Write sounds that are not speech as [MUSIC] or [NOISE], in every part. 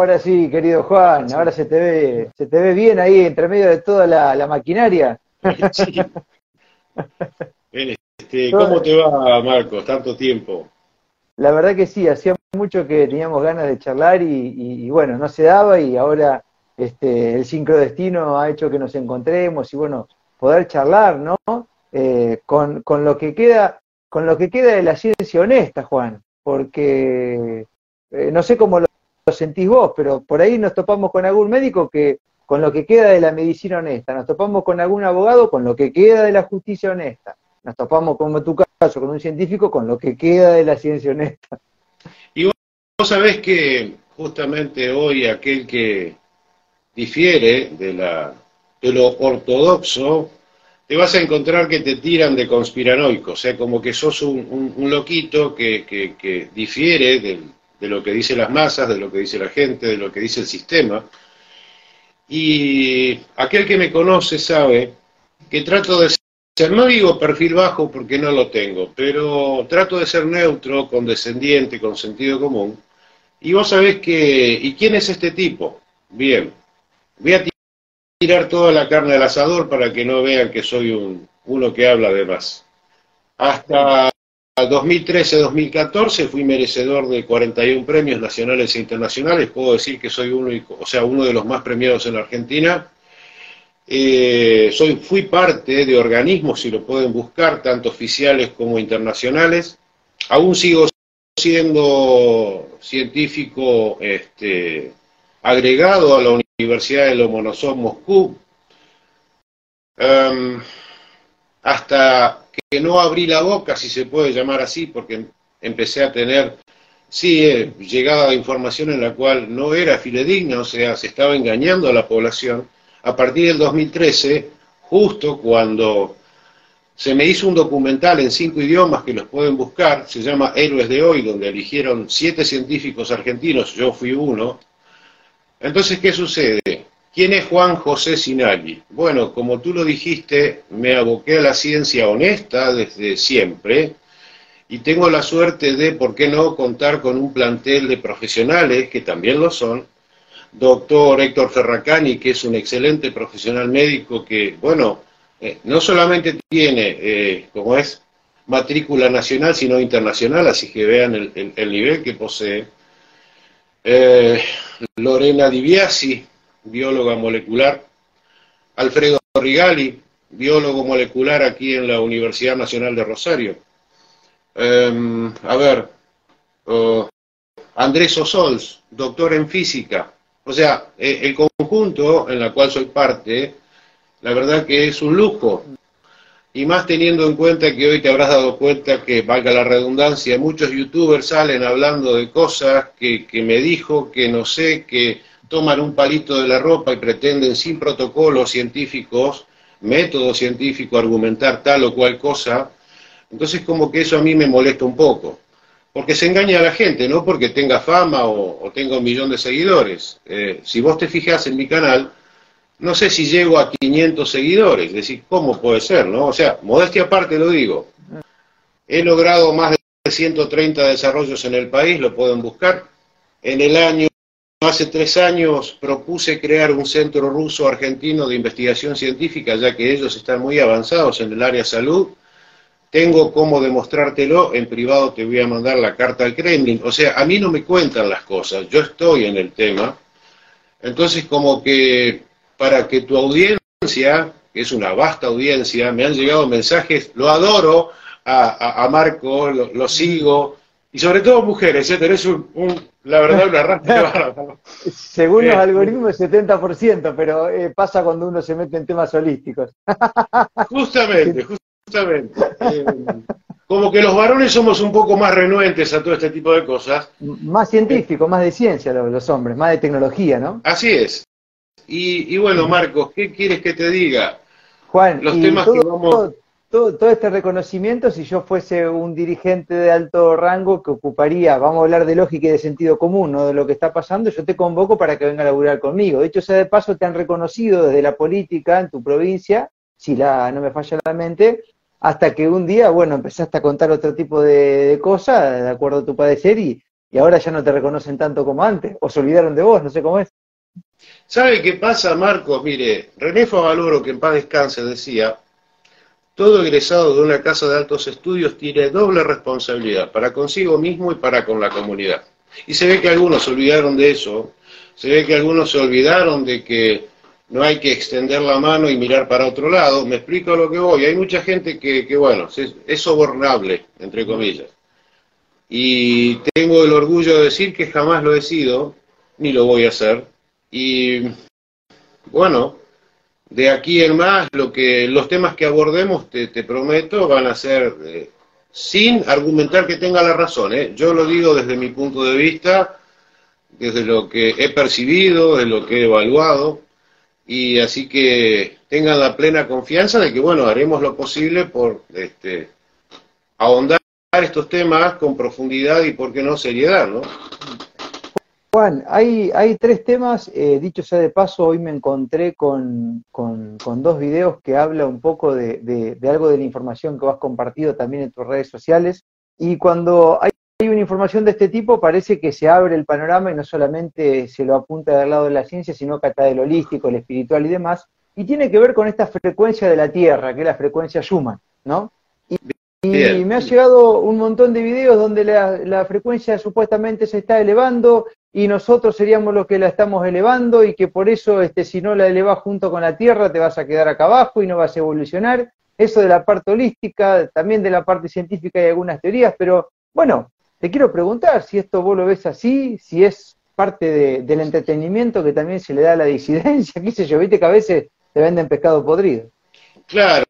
Ahora sí, querido Juan, ahora se te ve, se te ve bien ahí entre medio de toda la, maquinaria. [LAUGHS] [LAUGHS] Este, ¿Cómo te va, Marcos? Tanto tiempo. La verdad que sí, hacía mucho que teníamos ganas de charlar y, bueno, no se daba y ahora este, el sincrodestino ha hecho que nos encontremos y bueno, poder charlar, ¿no? Eh, con, con, lo que queda, con lo que queda de la ciencia honesta, Juan, porque eh, no sé cómo lo sentís vos, pero por ahí nos topamos con algún médico que con lo que queda de la medicina honesta, nos topamos con algún abogado con lo que queda de la justicia honesta, nos topamos, como en tu caso, con un científico con lo que queda de la ciencia honesta. Y vos, sabés que justamente hoy aquel que difiere de, la, de lo ortodoxo, te vas a encontrar que te tiran de conspiranoico, o sea, como que sos un, loquito que, que difiere del, de lo que dicen las masas, de lo que dice la gente, de lo que dice el sistema. Y aquel que me conoce sabe que trato de ser, no digo perfil bajo porque no lo tengo, pero trato de ser neutro, condescendiente, con sentido común. Y vos sabés que, ¿y quién es este tipo? Bien, voy a tirar toda la carne al asador para que no vean que soy un, uno que habla de más. Hasta 2013-2014 fui merecedor de 41 premios nacionales e internacionales. Puedo decir que soy uno, o sea, uno de los más premiados en Argentina. Eh, soy, fui parte de organismos, si lo pueden buscar, tanto oficiales como internacionales. Aún sigo siendo científico este, agregado a la Universidad de Lomonosov Moscú. Em, hasta que no abrí la boca, si se puede llamar así, porque empecé a tener, sí, eh, llegada información en la cual no era fidedigna, o sea, se estaba engañando a la población. A partir del 2013, justo cuando se me hizo un documental en cinco idiomas que los pueden buscar, se llama Héroes de Hoy, donde eligieron siete científicos argentinos, yo fui uno. Entonces, ¿qué sucede? ¿Quién es Juan José Sinagui? Bueno, como tú lo dijiste, me aboqué a la ciencia honesta desde siempre y tengo la suerte de, ¿por qué no?, contar con un plantel de profesionales, que también lo son. Doctor Héctor Ferracani, que es un excelente profesional médico que, bueno, eh, no solamente tiene, eh, como es, matrícula nacional, sino internacional, así que vean el, nivel que posee. Eh, Lorena Diviasi, bióloga molecular, Alfredo Rigali, biólogo molecular aquí en la Universidad Nacional de Rosario. Em, a ver, Andrés Osols, doctor en física. O sea, e, el conjunto en la cual soy parte, la verdad que es un lujo. Y más teniendo en cuenta que hoy te habrás dado cuenta que, valga la redundancia, muchos youtubers salen hablando de cosas que, que me dijo, que no sé, que toman un palito de la ropa y pretenden sin protocolos científicos, método científico, argumentar tal o cual cosa, entonces como que eso a mí me molesta un poco. Porque se engaña a la gente, no porque tenga fama o, tenga un millón de seguidores. Eh, si vos te fijas en mi canal, no sé si llego a 500 seguidores, es decir, ¿cómo puede ser, no? O sea, modestia aparte lo digo. He logrado más de 130 desarrollos en el país, lo pueden buscar. En el año Hace tres años propuse crear un centro ruso argentino de investigación científica, ya que ellos están muy avanzados en el área salud. Tengo cómo demostrártelo, en privado te voy a mandar la carta al Kremlin. O sea, a mí no me cuentan las cosas, yo estoy en el tema. Entonces, como que para que tu audiencia, que es una vasta audiencia, me han llegado mensajes, lo adoro a, Marco, lo, sigo, y sobre todo mujeres, ¿eh? tenés un la verdad, una rastra [LAUGHS] Según los algoritmos, 70%, pero eh, pasa cuando uno se mete en temas holísticos. [LAUGHS] Justamente, justamente. Eh, como que los varones somos un poco más renuentes a todo este tipo de cosas. Más científico, más de ciencia los, hombres, más de tecnología, ¿no? Así es. Y, bueno, Marcos, ¿qué quieres que te diga? Juan, los temas que vamos todo, este reconocimiento, si yo fuese un dirigente de alto rango que ocuparía, vamos a hablar de lógica y de sentido común, no de lo que está pasando, yo te convoco para que venga a laburar conmigo. De hecho, sea de paso, te han reconocido desde la política en tu provincia, si la, no me falla la mente, hasta que un día, bueno, empezaste a contar otro tipo de, cosas, de acuerdo a tu padecer, y, y ahora ya no te reconocen tanto como antes, o se olvidaron de vos, no sé cómo es. ¿Sabe qué pasa, Marcos? Mire, René Favaloro, que en paz descanse, decía, todo egresado de una casa de altos estudios tiene doble responsabilidad, para consigo mismo y para con la comunidad. Y se ve que algunos se olvidaron de eso, se ve que algunos se olvidaron de que no hay que extender la mano y mirar para otro lado. Me explico a lo que voy. Hay mucha gente que, bueno, es, sobornable, entre comillas. Y tengo el orgullo de decir que jamás lo he sido, ni lo voy a hacer. Y bueno, de aquí en más, lo que, los temas que abordemos, te, prometo, van a ser eh, sin argumentar que tenga la razón. ¿eh? Yo lo digo desde mi punto de vista, desde lo que he percibido, desde lo que he evaluado y así que tengan la plena confianza de que, bueno, haremos lo posible por este, ahondar estos temas con profundidad y, por qué no, seriedad, ¿no? Juan, hay, hay tres temas, eh, dicho sea de paso, hoy me encontré con, dos videos que habla un poco de, algo de la información que has compartido también en tus redes sociales, y cuando hay hay una información de este tipo, parece que se abre el panorama y no solamente se lo apunta del lado de la ciencia, sino que hasta del holístico, el espiritual y demás, y tiene que ver con esta frecuencia de la Tierra, que es la frecuencia Schumann, ¿no? Y, me ha llegado un montón de videos donde la, frecuencia supuestamente se está elevando y nosotros seríamos los que la estamos elevando y que por eso este, si no la elevas junto con la Tierra te vas a quedar acá abajo y no vas a evolucionar. Eso de la parte holística, también de la parte científica hay algunas teorías, pero bueno, te quiero preguntar si esto vos lo ves así, si es parte del entretenimiento que también se le da a la disidencia, [LAUGHS] qué sé yo, viste que a veces te venden pescado podrido. Claro,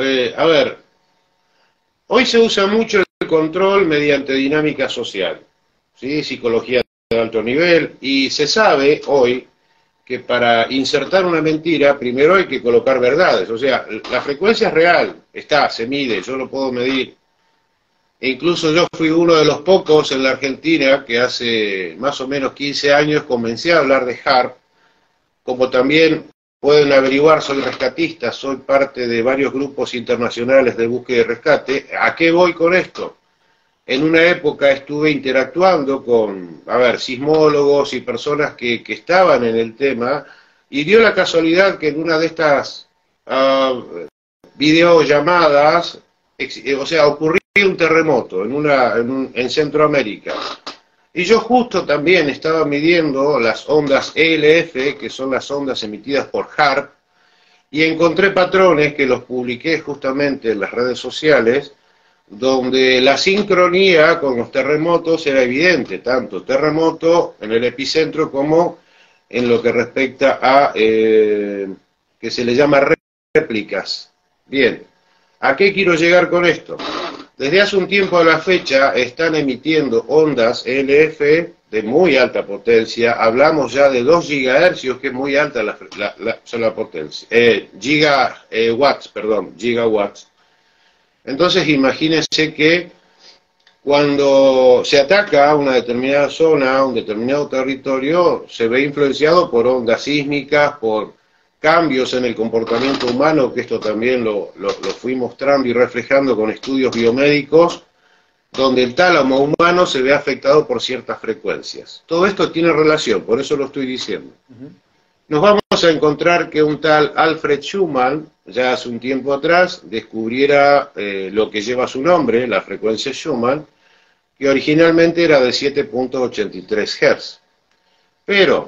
eh, a ver, hoy se usa mucho el control mediante dinámica social, psicología de alto nivel, y se sabe hoy que para insertar una mentira, primero hay que colocar verdades, o sea, la frecuencia es real, está, se mide, yo lo puedo medir, e incluso yo fui uno de los pocos en la Argentina que hace más o menos 15 años comencé a hablar de HARP, como también pueden averiguar, soy rescatista, soy parte de varios grupos internacionales de búsqueda y rescate. ¿A qué voy con esto? En una época estuve interactuando con, a ver, sismólogos y personas que, estaban en el tema, y dio la casualidad que en una de estas uh, videollamadas, o sea, ocurrió un terremoto en, una, en, Centroamérica. Y yo justo también estaba midiendo las ondas ELF, que son las ondas emitidas por HARP, y encontré patrones que los publiqué justamente en las redes sociales, donde la sincronía con los terremotos era evidente, tanto terremoto en el epicentro como en lo que respecta a, eh, que se le llama réplicas. Bien, ¿a qué quiero llegar con esto? Desde hace un tiempo a la fecha están emitiendo ondas LF de muy alta potencia, hablamos ya de 2 gigahercios, que es muy alta la, potencia, eh, eh, perdón, gigawatts. Entonces imagínense que cuando se ataca a una determinada zona, a un determinado territorio, se ve influenciado por ondas sísmicas, por cambios en el comportamiento humano, que esto también lo, fui mostrando y reflejando con estudios biomédicos, donde el tálamo humano se ve afectado por ciertas frecuencias. Todo esto tiene relación, por eso lo estoy diciendo. Nos vamos a encontrar que un tal Alfred Schumann, ya hace un tiempo atrás, descubriera eh, lo que lleva su nombre, la frecuencia Schumann, que originalmente era de 7.83 Hz. Pero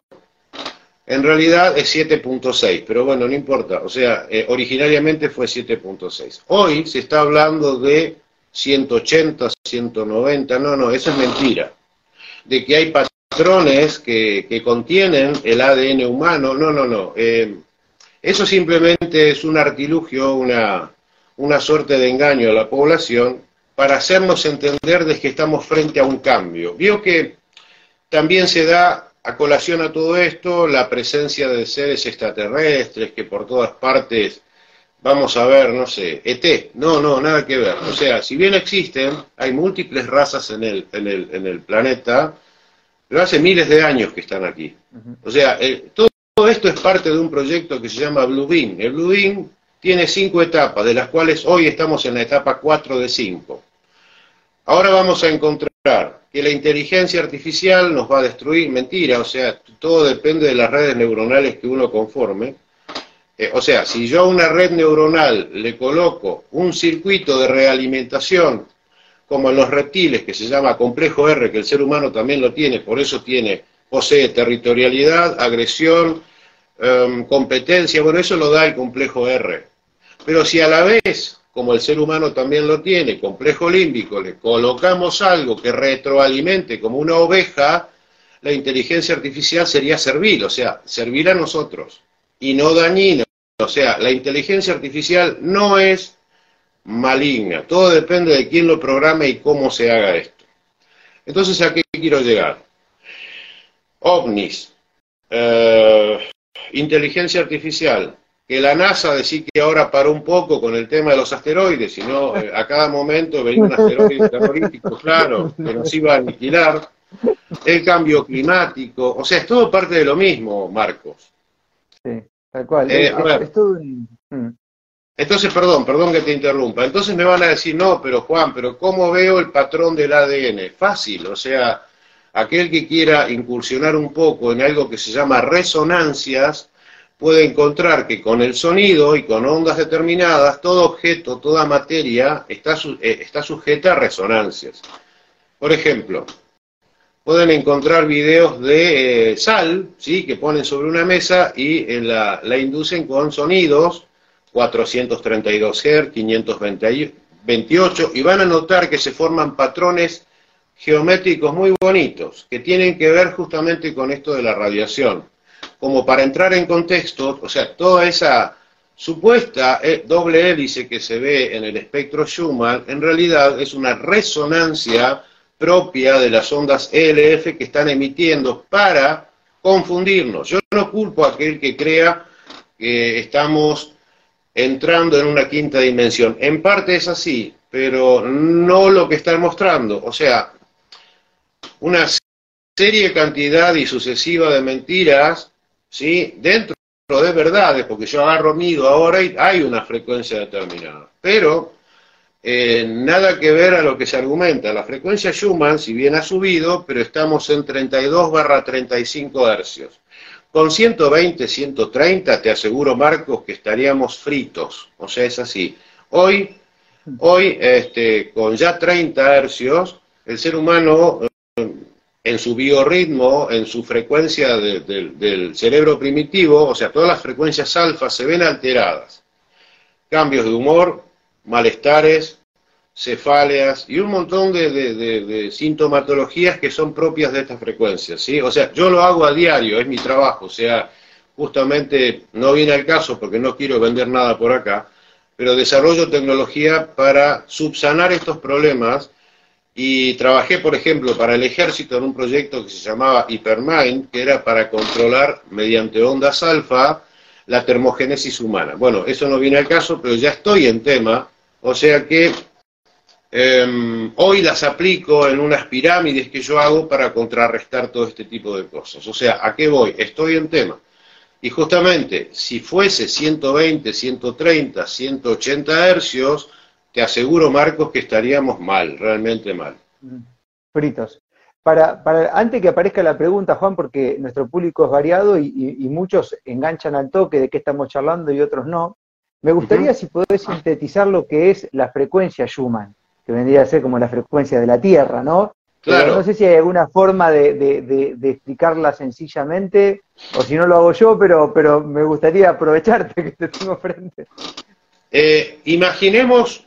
en realidad es 7.6, pero bueno, no importa. O sea, eh, originariamente fue 7.6. Hoy se está hablando de 180, 190. No, no, eso es mentira. De que hay patrones que, que contienen el ADN humano. No, no, no. Eh, eso simplemente es un artilugio, una, una suerte de engaño a la población para hacernos entender de que estamos frente a un cambio. Vio que también se da a colación a todo esto, la presencia de seres extraterrestres que por todas partes vamos a ver, no sé, ET, no, no, nada que ver. O sea, si bien existen, hay múltiples razas en el, en el, en el planeta, pero hace miles de años que están aquí. O sea, eh, todo, esto es parte de un proyecto que se llama Blue Beam. El Blue Beam tiene cinco etapas, de las cuales hoy estamos en la etapa 4 de 5. Ahora vamos a encontrar que la inteligencia artificial nos va a destruir, mentira, o sea, todo depende de las redes neuronales que uno conforme. Eh, o sea, si yo a una red neuronal le coloco un circuito de realimentación, como en los reptiles, que se llama complejo R, que el ser humano también lo tiene, por eso tiene, posee territorialidad, agresión, em, competencia, bueno, eso lo da el complejo R. Pero si a la vez como el ser humano también lo tiene, complejo límbico, le colocamos algo que retroalimente como una oveja, la inteligencia artificial sería servil, o sea, servir a nosotros y no dañina. O sea, la inteligencia artificial no es maligna, todo depende de quién lo programe y cómo se haga esto. Entonces, ¿a qué quiero llegar? OVNIs, eh, inteligencia artificial, que la NASA decía que ahora paró un poco con el tema de los asteroides, sino eh, a cada momento venía un asteroide terrorífico, claro, que nos iba a aniquilar, el cambio climático, o sea, es todo parte de lo mismo, Marcos. Sí, tal cual. Eh, mm. Entonces, perdón, perdón que te interrumpa. Entonces me van a decir, no, pero Juan, pero ¿cómo veo el patrón del ADN? Fácil, o sea, aquel que quiera incursionar un poco en algo que se llama resonancias, puede encontrar que con el sonido y con ondas determinadas, todo objeto, toda materia está, eh, está sujeta a resonancias. Por ejemplo, pueden encontrar videos de eh, sal, ¿sí? que ponen sobre una mesa y eh, la, la, inducen con sonidos, 432 Hz, 528, y van a notar que se forman patrones geométricos muy bonitos, que tienen que ver justamente con esto de la radiación como para entrar en contexto, o sea, toda esa supuesta eh, doble hélice que se ve en el espectro Schumann, en realidad es una resonancia propia de las ondas ELF que están emitiendo para confundirnos. Yo no culpo a aquel que crea que estamos entrando en una quinta dimensión. En parte es así, pero no lo que están mostrando. O sea, una serie, cantidad y sucesiva de mentiras ¿sí? Dentro de verdades, porque yo agarro mido ahora y hay una frecuencia determinada. Pero eh, nada que ver a lo que se argumenta. La frecuencia Schumann, si bien ha subido, pero estamos en 32 barra 35 hercios. Con 120, 130, te aseguro, Marcos, que estaríamos fritos. O sea, es así. Hoy, hoy este, con ya 30 hercios, el ser humano en su biorritmo, en su frecuencia del cerebro primitivo, o sea, todas las frecuencias alfa se ven alteradas. Cambios de humor, malestares, cefaleas y un montón de, sintomatologías que son propias de estas frecuencias, ¿sí? O sea, yo lo hago a diario, es mi trabajo, o sea, justamente no viene al caso porque no quiero vender nada por acá, pero desarrollo tecnología para subsanar estos problemas y trabajé, por ejemplo, para el ejército en un proyecto que se llamaba Hypermind, que era para controlar mediante ondas alfa la termogénesis humana. Bueno, eso no viene al caso, pero ya estoy en tema, o sea que em, hoy las aplico en unas pirámides que yo hago para contrarrestar todo este tipo de cosas. O sea, ¿a qué voy? Estoy en tema. Y justamente, si fuese 120, 130, 180 hercios, te aseguro, Marcos, que estaríamos mal, realmente mal. Fritos. Para, para, antes que aparezca la pregunta, Juan, porque nuestro público es variado y, muchos enganchan al toque de qué estamos charlando y otros no, me gustaría si podés sintetizar lo que es la frecuencia Schumann, que vendría a ser como la frecuencia de la Tierra, ¿no? Claro. no sé si hay alguna forma de, explicarla sencillamente, o si no lo hago yo, pero, pero me gustaría aprovecharte que te tengo frente. Eh, imaginemos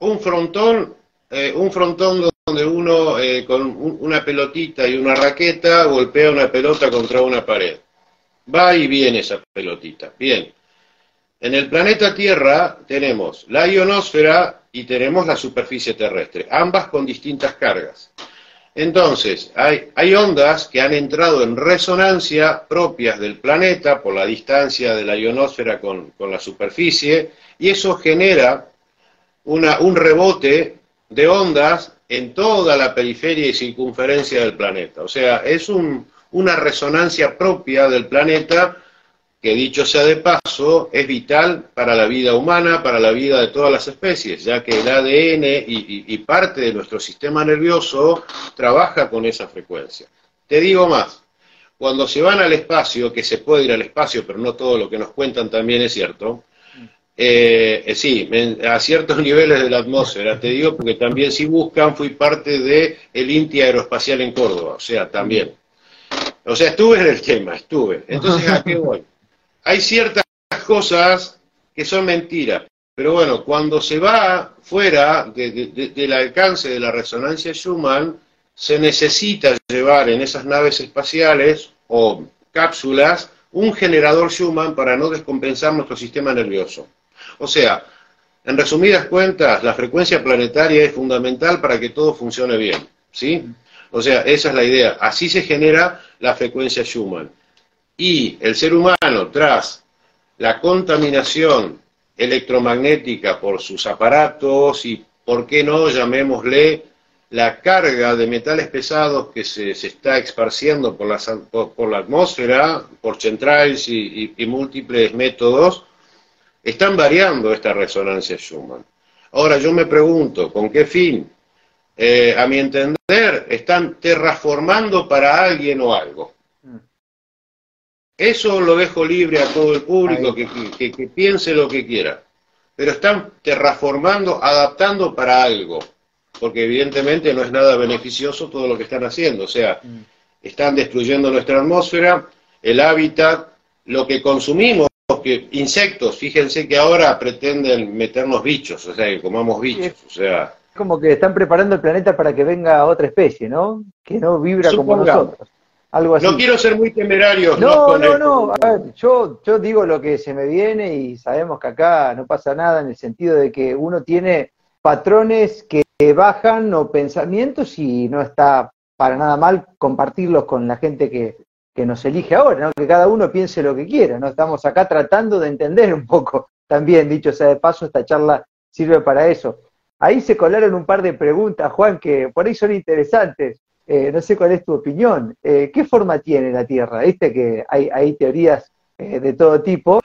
un frontón, eh, un frontón donde uno eh, con una pelotita y una raqueta golpea una pelota contra una pared. Va y viene esa pelotita. Bien. En el planeta Tierra tenemos la ionosfera y tenemos la superficie terrestre, ambas con distintas cargas. Entonces, hay, hay, ondas que han entrado en resonancia propias del planeta por la distancia de la ionosfera con, con la superficie, y eso genera un rebote de ondas en toda la periferia y circunferencia del planeta. O sea, es una resonancia propia del planeta que dicho sea de paso, es vital para la vida humana, para la vida de todas las especies, ya que el ADN y, parte de nuestro sistema nervioso trabaja con esa frecuencia. Te digo más, cuando se van al espacio, que se puede ir al espacio, pero no todo lo que nos cuentan también es cierto, eh, eh, sí, a ciertos [LAUGHS] niveles de la atmósfera, te digo, porque también si buscan, fui parte el INTI Aeroespacial en Córdoba, o sea, también. O sea, estuve en el tema, estuve. Entonces, ¿a qué voy? hay ciertas cosas que son mentiras, pero bueno, cuando se va fuera del alcance de la resonancia Schumann, se necesita llevar en esas naves espaciales o cápsulas un generador Schumann para no descompensar nuestro sistema nervioso. O sea, en resumidas cuentas, la frecuencia planetaria es fundamental para que todo funcione bien, ¿sí? O sea, esa es la idea. Así se genera la frecuencia Schumann y el ser humano, tras la contaminación electromagnética por sus aparatos y, ¿por qué no?, llamémosle la carga de metales pesados que se, está esparciendo por la, por, la, atmósfera, por centrales y, múltiples métodos, están variando esta resonancia Schumann. Ahora yo me pregunto, ¿con qué fin? Eh, a mi entender, están terraformando para alguien o algo. Eso lo dejo libre a todo el público que, piense lo que quiera. Pero están terraformando, adaptando para algo. Porque evidentemente no es nada beneficioso todo lo que están haciendo. O sea, mm. están destruyendo nuestra atmósfera, el hábitat, lo que consumimos, que insectos, fíjense que ahora pretenden meternos bichos, o sea, que comamos bichos, o sea... Como que están preparando el planeta para que venga otra especie, ¿no? Que no vibra como nosotros. No quiero ser muy temerario. No, no, no. yo, yo digo lo que se me viene y sabemos que acá no pasa nada en el sentido de que uno tiene patrones que bajan o pensamientos y no está para nada mal compartirlos con la gente que, que nos elige ahora, ¿no? que cada uno piense lo que quiera. ¿no? Estamos acá tratando de entender un poco [LAUGHS] también, dicho sea de paso, esta charla sirve para eso. Ahí se colaron un par de preguntas, Juan, que por ahí son interesantes. Eh, no sé cuál es tu opinión. Eh, ¿Qué forma tiene la Tierra? Viste que hay, teorías eh, de todo tipo,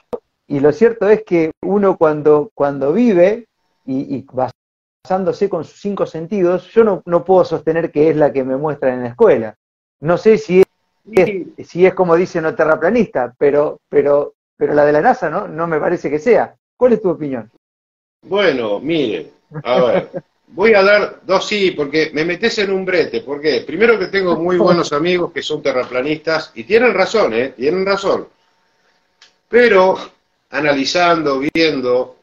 y lo cierto es que uno cuando, cuando vive y, basándose con sus cinco sentidos, yo no, puedo sostener que es la que me muestran en la escuela. No sé si es, si es como dicen los terraplanistas, pero, pero, pero la de la NASA no, no me parece que sea. ¿Cuál es tu opinión? Bueno, mire, a ver. Voy a dar dos sí, porque me metes en un brete. porque Primero que tengo muy buenos amigos que son terraplanistas y tienen razón, ¿eh? Tienen razón. Pero, analizando, viendo,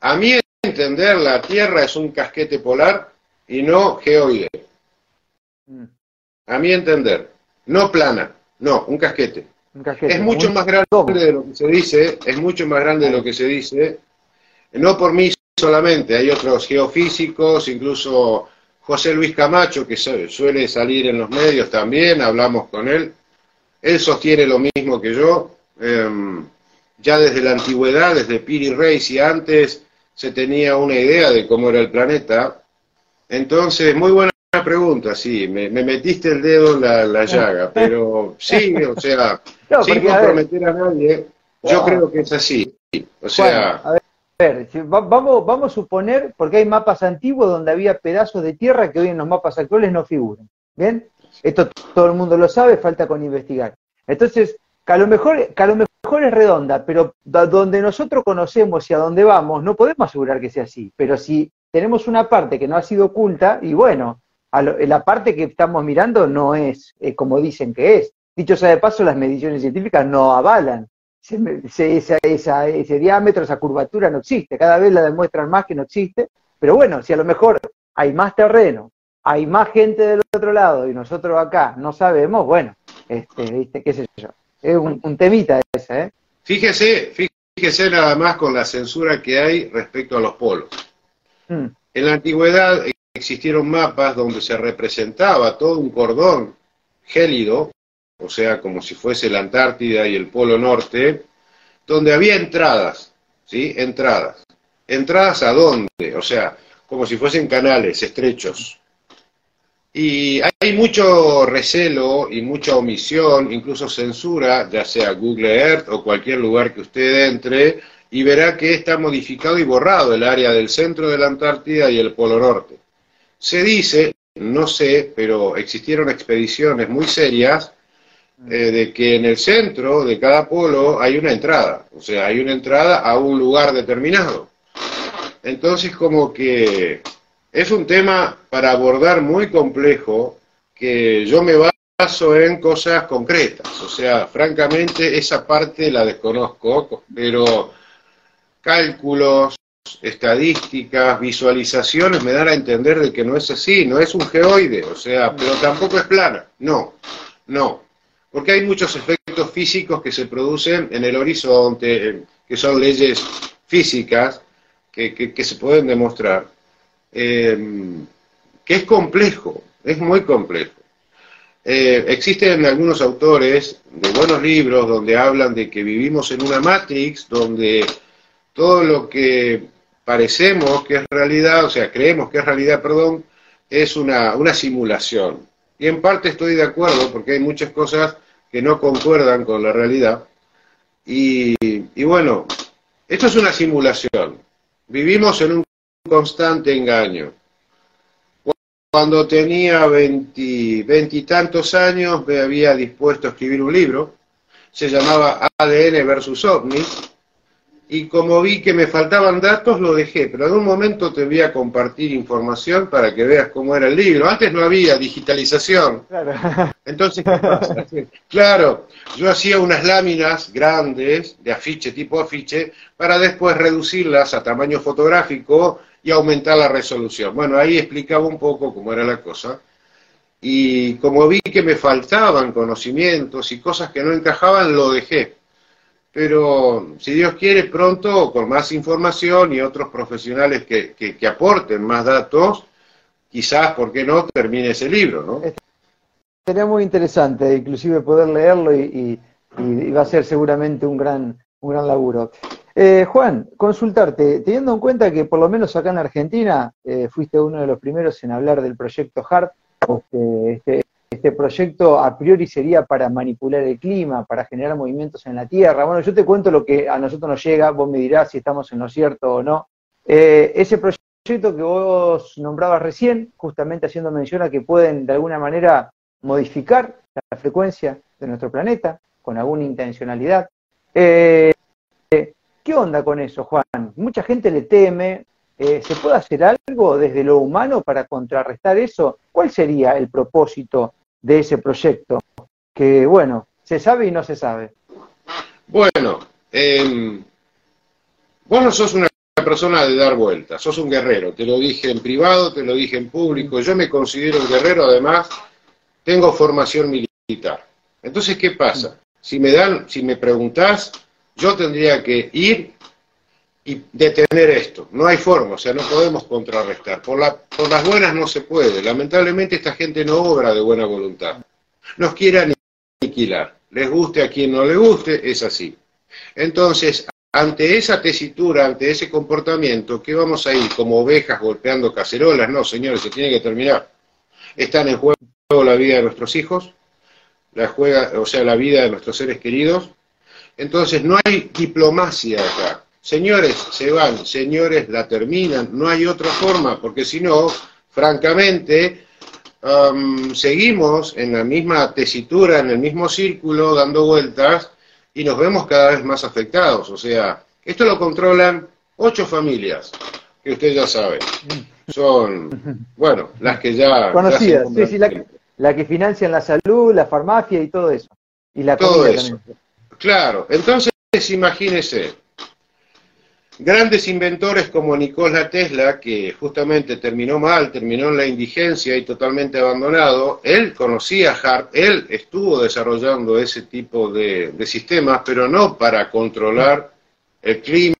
a mi entender, la Tierra es un casquete polar y no geoide. Mm. A mi entender. No plana, no, un casquete. Un casquete es mucho más grande de lo que se dice, es mucho más grande de lo que se dice. No por mí solamente, hay otros geofísicos, incluso José Luis Camacho, que suele salir en los medios también, hablamos con él. Él sostiene lo mismo que yo. Em, ya desde la antigüedad, desde Piri Reis y antes, se tenía una idea de cómo era el planeta. Entonces, muy buena pregunta, sí, me, metiste el dedo en la, llaga, [LAUGHS] pero sí, o sea, [LAUGHS] sin comprometer a, nadie, yo creo que es así. O sea, ver, vamos, vamos a suponer, porque hay mapas antiguos donde había pedazos de tierra que hoy en los mapas actuales no figuran. ¿Bien? Esto todo el mundo lo sabe, falta con investigar. Entonces, que a lo mejor, que a lo mejor es redonda, pero donde nosotros conocemos y a dónde vamos, no podemos asegurar que sea así. Pero si tenemos una parte que no ha sido oculta, y bueno, la parte que estamos mirando no es eh, como dicen que es. Dicho sea de paso, las mediciones científicas no avalan ese diámetro, esa curvatura no existe, cada vez la demuestran más que no existe, pero bueno, si a lo mejor hay más terreno, hay más gente del otro lado y nosotros acá no sabemos, bueno, este, ¿viste? qué sé yo, es un, temita ese, ¿eh? Fíjese, fíjese nada más con la censura que hay respecto a los polos. Mm. En la antigüedad existieron mapas donde se representaba todo un cordón gélido o sea, como si fuese la Antártida y el Polo Norte, donde había entradas, ¿sí? Entradas. ¿Entradas a dónde? O sea, como si fuesen canales estrechos. Y hay mucho recelo y mucha omisión, incluso censura, ya sea Google Earth o cualquier lugar que usted entre, y verá que está modificado y borrado el área del centro de la Antártida y el Polo Norte. Se dice, no sé, pero existieron expediciones muy serias eh, de que en el centro de cada polo hay una entrada, o sea, hay una entrada a un lugar determinado. Entonces, como que es un tema para abordar muy complejo que yo me baso en cosas concretas. O sea, francamente, esa parte la desconozco, pero cálculos, estadísticas, visualizaciones me dan a entender de que no es así, no es un geoide, o sea, pero tampoco es plana. No, no. Porque hay muchos efectos físicos que se producen en el horizonte, que son leyes físicas que, que se pueden demostrar Em, que es complejo, es muy complejo. Eh, existen algunos autores de buenos libros donde hablan de que vivimos en una matrix donde todo lo que parecemos que es realidad, o sea, creemos que es realidad, perdón, es una, una simulación. Y en parte estoy de acuerdo porque hay muchas cosas que no concuerdan con la realidad. Y, y bueno, esto es una simulación. Vivimos en un constante engaño. Cuando tenía veintitantos años me había dispuesto a escribir un libro, se llamaba ADN versus OVNIs, y como vi que me faltaban datos lo dejé, pero en un momento te voy a compartir información para que veas cómo era el libro. Antes no había digitalización. Claro. Entonces, ¿qué pasa? claro, yo hacía unas láminas grandes de afiche, tipo afiche, para después reducirlas a tamaño fotográfico y aumentar la resolución. Bueno, ahí explicaba un poco cómo era la cosa. Y como vi que me faltaban conocimientos y cosas que no encajaban, lo dejé. Pero si Dios quiere, pronto, con más información y otros profesionales que, que, aporten más datos, quizás, ¿por qué no?, termine ese libro, ¿no? Sería muy interesante, inclusive poder leerlo y, y va a ser seguramente un gran, un gran laburo. Eh, Juan, consultarte, teniendo en cuenta que por lo menos acá en Argentina eh, fuiste uno de los primeros en hablar del proyecto HARP, este, este, este, proyecto a priori sería para manipular el clima, para generar movimientos en la Tierra. Bueno, yo te cuento lo que a nosotros nos llega, vos me dirás si estamos en lo cierto o no. Eh, ese proyecto que vos nombrabas recién, justamente haciendo mención a que pueden de alguna manera modificar la frecuencia de nuestro planeta con alguna intencionalidad. Eh, ¿Qué onda con eso, Juan? Mucha gente le teme. Eh, ¿Se puede hacer algo desde lo humano para contrarrestar eso? ¿Cuál sería el propósito de ese proyecto? Que, bueno, se sabe y no se sabe. Bueno, eh, vos no sos una persona de dar vueltas, sos un guerrero. Te lo dije en privado, te lo dije en público. Yo me considero un guerrero, además, tengo formación militar. Entonces, ¿qué pasa? Si me dan, si me preguntás, yo tendría que ir y detener esto. No hay forma, o sea, no podemos contrarrestar. Por, la, por las buenas no se puede. Lamentablemente esta gente no obra de buena voluntad. Nos quiere aniquilar. Les guste a quien no le guste, es así. Entonces, ante esa tesitura, ante ese comportamiento, ¿qué vamos a ir como ovejas golpeando cacerolas? No, señores, se tiene que terminar. Están en juego la vida de nuestros hijos, la juega, o sea, la vida de nuestros seres queridos, entonces no hay diplomacia acá. Señores, se van, señores, la terminan, no hay otra forma, porque si no, francamente, seguimos en la misma tesitura, en el mismo círculo, dando vueltas, y nos vemos cada vez más afectados. O sea, esto lo controlan ocho familias, que usted ya sabe. Son, bueno, las que ya... Conocidas, sí, sí, la que, la que financian la salud, la farmacia y todo eso. Y la todo eso. Claro, entonces imagínese, grandes inventores como Nikola Tesla, que justamente terminó mal, terminó en la indigencia y totalmente abandonado, él conocía HARP, él estuvo desarrollando ese tipo de, sistemas, pero no para controlar el clima,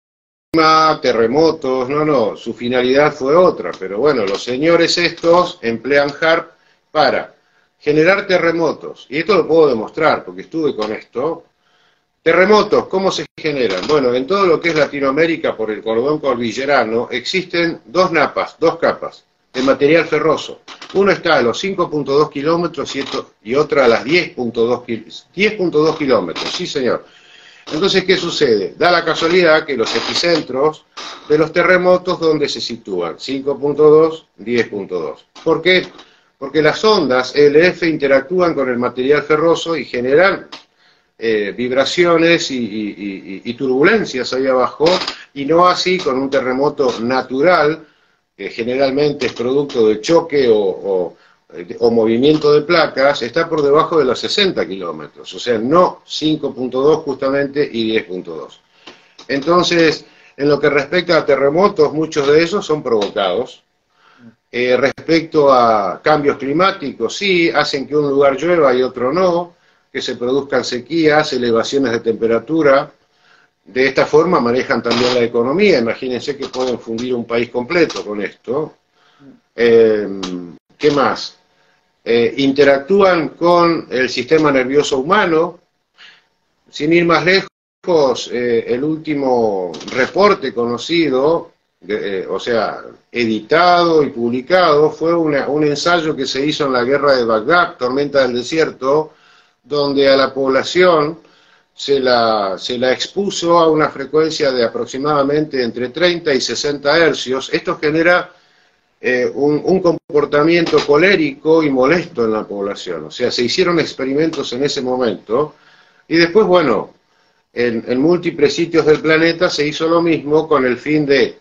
terremotos, no, no, su finalidad fue otra, pero bueno, los señores estos emplean HARP para generar terremotos, y esto lo puedo demostrar porque estuve con esto, Terremotos, ¿cómo se generan? Bueno, en todo lo que es Latinoamérica por el cordón cordillerano existen dos napas, dos capas. de material ferroso. Uno está a los 5.2 kilómetros y, otra a las 10.2 10.2 kilómetros, sí señor. Entonces, ¿qué sucede? Da la casualidad que los epicentros de los terremotos, ¿dónde se sitúan? 5.2, 10.2. ¿Por qué? Porque las ondas LF interactúan con el material ferroso y generan eh, vibraciones y, turbulencias ahí abajo, y no así con un terremoto natural, que generalmente es producto de choque o, o movimiento de placas, está por debajo de los 60 kilómetros, o sea, no 5.2 justamente y 10.2. Entonces, en lo que respecta a terremotos, muchos de esos son provocados. Eh, respecto a cambios climáticos, sí, hacen que un lugar llueva y otro no, que se produzcan sequías, elevaciones de temperatura. De esta forma manejan también la economía. Imagínense que pueden fundir un país completo con esto. Eh, ¿Qué más? Eh, interactúan con el sistema nervioso humano. Sin ir más lejos, eh, el último reporte conocido, o sea, editado y publicado, fue un ensayo que se hizo en la guerra de Bagdad, Tormenta del Desierto, donde a la población se la, se la expuso a una frecuencia de aproximadamente entre 30 y 60 hercios. Esto genera eh, un, comportamiento colérico y molesto en la población. O sea, se hicieron experimentos en ese momento y después, bueno, en, múltiples sitios del planeta se hizo lo mismo con el fin de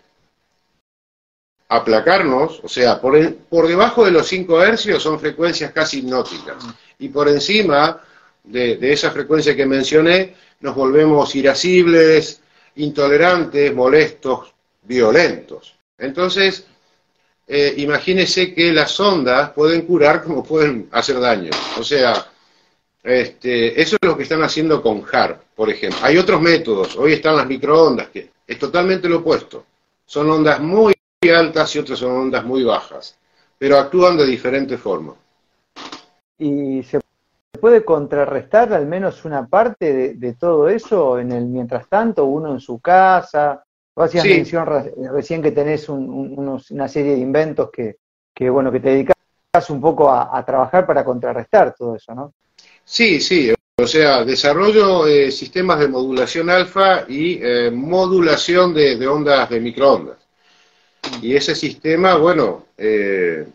aplacarnos, o sea, por, por debajo de los 5 hercios son frecuencias casi hipnóticas y por encima de, esa frecuencia que mencioné, nos volvemos irascibles, intolerantes, molestos, violentos. Entonces, eh, imagínese que las ondas pueden curar como pueden hacer daño. O sea, este, eso es lo que están haciendo con HARP, por ejemplo. Hay otros métodos. Hoy están las microondas, que es totalmente lo opuesto. Son ondas muy altas y otras son ondas muy bajas, pero actúan de diferente forma. Y se puede contrarrestar al menos una parte de, todo eso en el mientras tanto, uno en su casa? Vos hacías mención recién que tenés una serie de inventos que, bueno, que te dedicas un poco a, trabajar para contrarrestar todo eso, ¿no? Sí, sí, o sea, desarrollo eh, sistemas de modulación alfa y eh, modulación de, de, ondas de microondas. Y ese sistema, bueno, eh,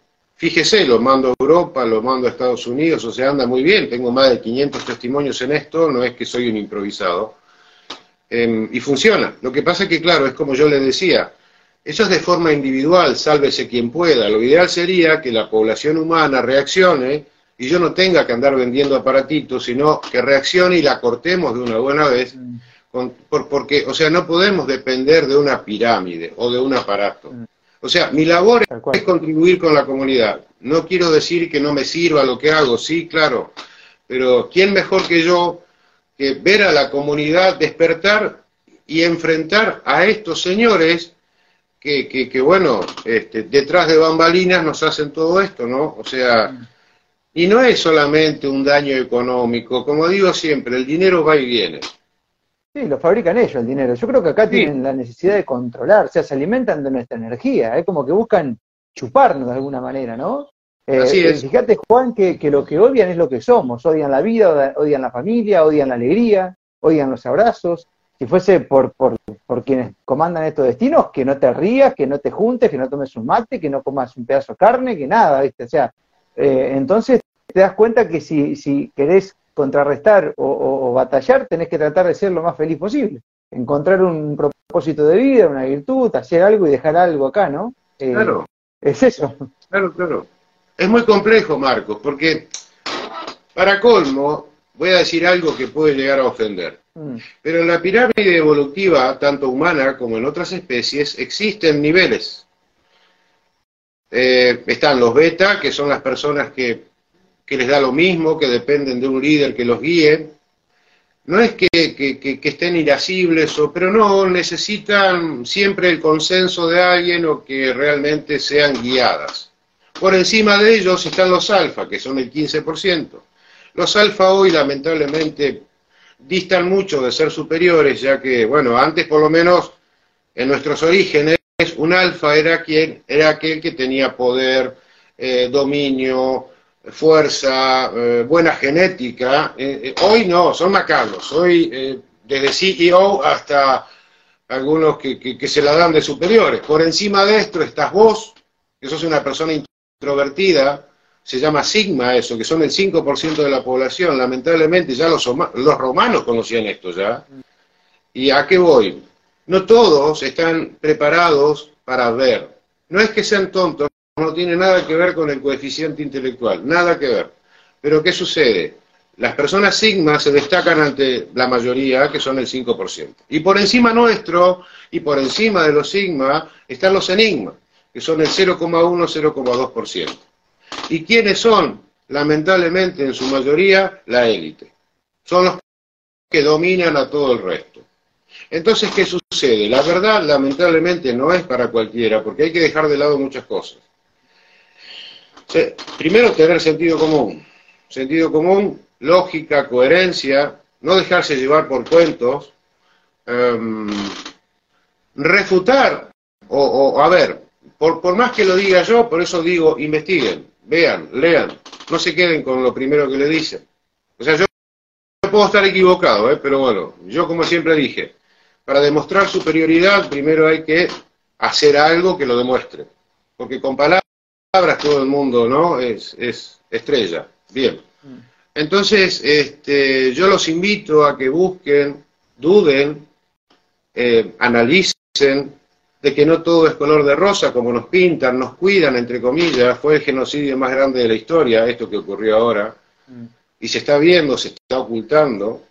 Fíjese, lo mando a Europa, lo mando a Estados Unidos, o sea, anda muy bien. Tengo más de 500 testimonios en esto, no es que soy un improvisado. Em, y funciona. Lo que pasa es que, claro, es como yo le decía, eso es de forma individual, sálvese quien pueda. Lo ideal sería que la población humana reaccione y yo no tenga que andar vendiendo aparatitos, sino que reaccione y la cortemos de una buena vez. porque, o sea, no podemos depender de una pirámide o de un aparato. O sea, mi labor es contribuir con la comunidad. No quiero decir que no me sirva lo que hago, sí, claro, pero ¿quién mejor que yo que ver a la comunidad despertar y enfrentar a estos señores que, que, bueno, este, detrás de bambalinas nos hacen todo esto, ¿no? O sea, y no es solamente un daño económico, como digo siempre, el dinero va y viene. Sí, lo fabrican ellos el dinero. Yo creo que acá tienen la necesidad de controlar, o sea, se alimentan de nuestra energía, es como que buscan chuparnos de alguna manera, ¿no? Eh, Así es. Fíjate, Juan, que, lo que odian es lo que somos. Odian la vida, odian la familia, odian la alegría, odian los abrazos. Si fuese por, por, por quienes comandan estos destinos, que no te rías, que no te juntes, que no tomes un mate, que no comas un pedazo de carne, que nada, ¿viste? O sea, eh, entonces te das cuenta que si, si querés contrarrestar o, batallar, tenés que tratar de ser lo más feliz posible. Encontrar un propósito de vida, una virtud, hacer algo y dejar algo acá, ¿no? Eh, claro. Es eso. Claro, claro. Es muy complejo, Marcos, porque para colmo, voy a decir algo que puede llegar a ofender. Mm. Pero en la pirámide evolutiva, tanto humana como en otras especies, existen niveles. Eh, están los beta, que son las personas que que les da lo mismo, que dependen de un líder que los guíe. No es que, estén irascibles, o, pero no, necesitan siempre el consenso de alguien o que realmente sean guiadas. Por encima de ellos están los alfa, que son el 15%. Los alfa hoy lamentablemente distan mucho de ser superiores, ya que, bueno, antes por lo menos en nuestros orígenes un alfa era, quien, era aquel que tenía poder, eh, dominio, fuerza, eh, buena genética. Eh, hoy no, son macabros. Hoy, desde CEO hasta algunos que, se la dan de superiores. Por encima de esto estás vos, que sos una persona introvertida, se llama Sigma eso, que son el 5% de la población. Lamentablemente ya los romanos conocían esto ya. ¿Y a qué voy? No todos están preparados para ver. No es que sean tontos, no tiene nada que ver con el coeficiente intelectual, nada que ver. Pero ¿qué sucede? Las personas sigma se destacan ante la mayoría, que son el 5%. Y por encima nuestro, y por encima de los sigma, están los enigmas, que son el 0,1-0,2%. ¿Y quiénes son? Lamentablemente, en su mayoría, la élite. Son los que dominan a todo el resto. Entonces, ¿qué sucede? La verdad, lamentablemente, no es para cualquiera, porque hay que dejar de lado muchas cosas. Primero, tener sentido común. Sentido común, lógica, coherencia, no dejarse llevar por cuentos, em, refutar, o, a ver, por, por más que lo diga yo, por eso digo, investiguen, vean, lean, no se queden con lo primero que le dicen. O sea, yo puedo estar equivocado, ¿eh? pero bueno, yo como siempre dije, para demostrar superioridad, primero hay que hacer algo que lo demuestre. Porque con palabras todo el mundo, ¿no? Es, estrella. Bien. Entonces, este, yo los invito a que busquen, duden, eh, analicen de que no todo es color de rosa, como nos pintan, nos cuidan, entre comillas. Fue el genocidio más grande de la historia, esto que ocurrió ahora. Y se está viendo, se está ocultando.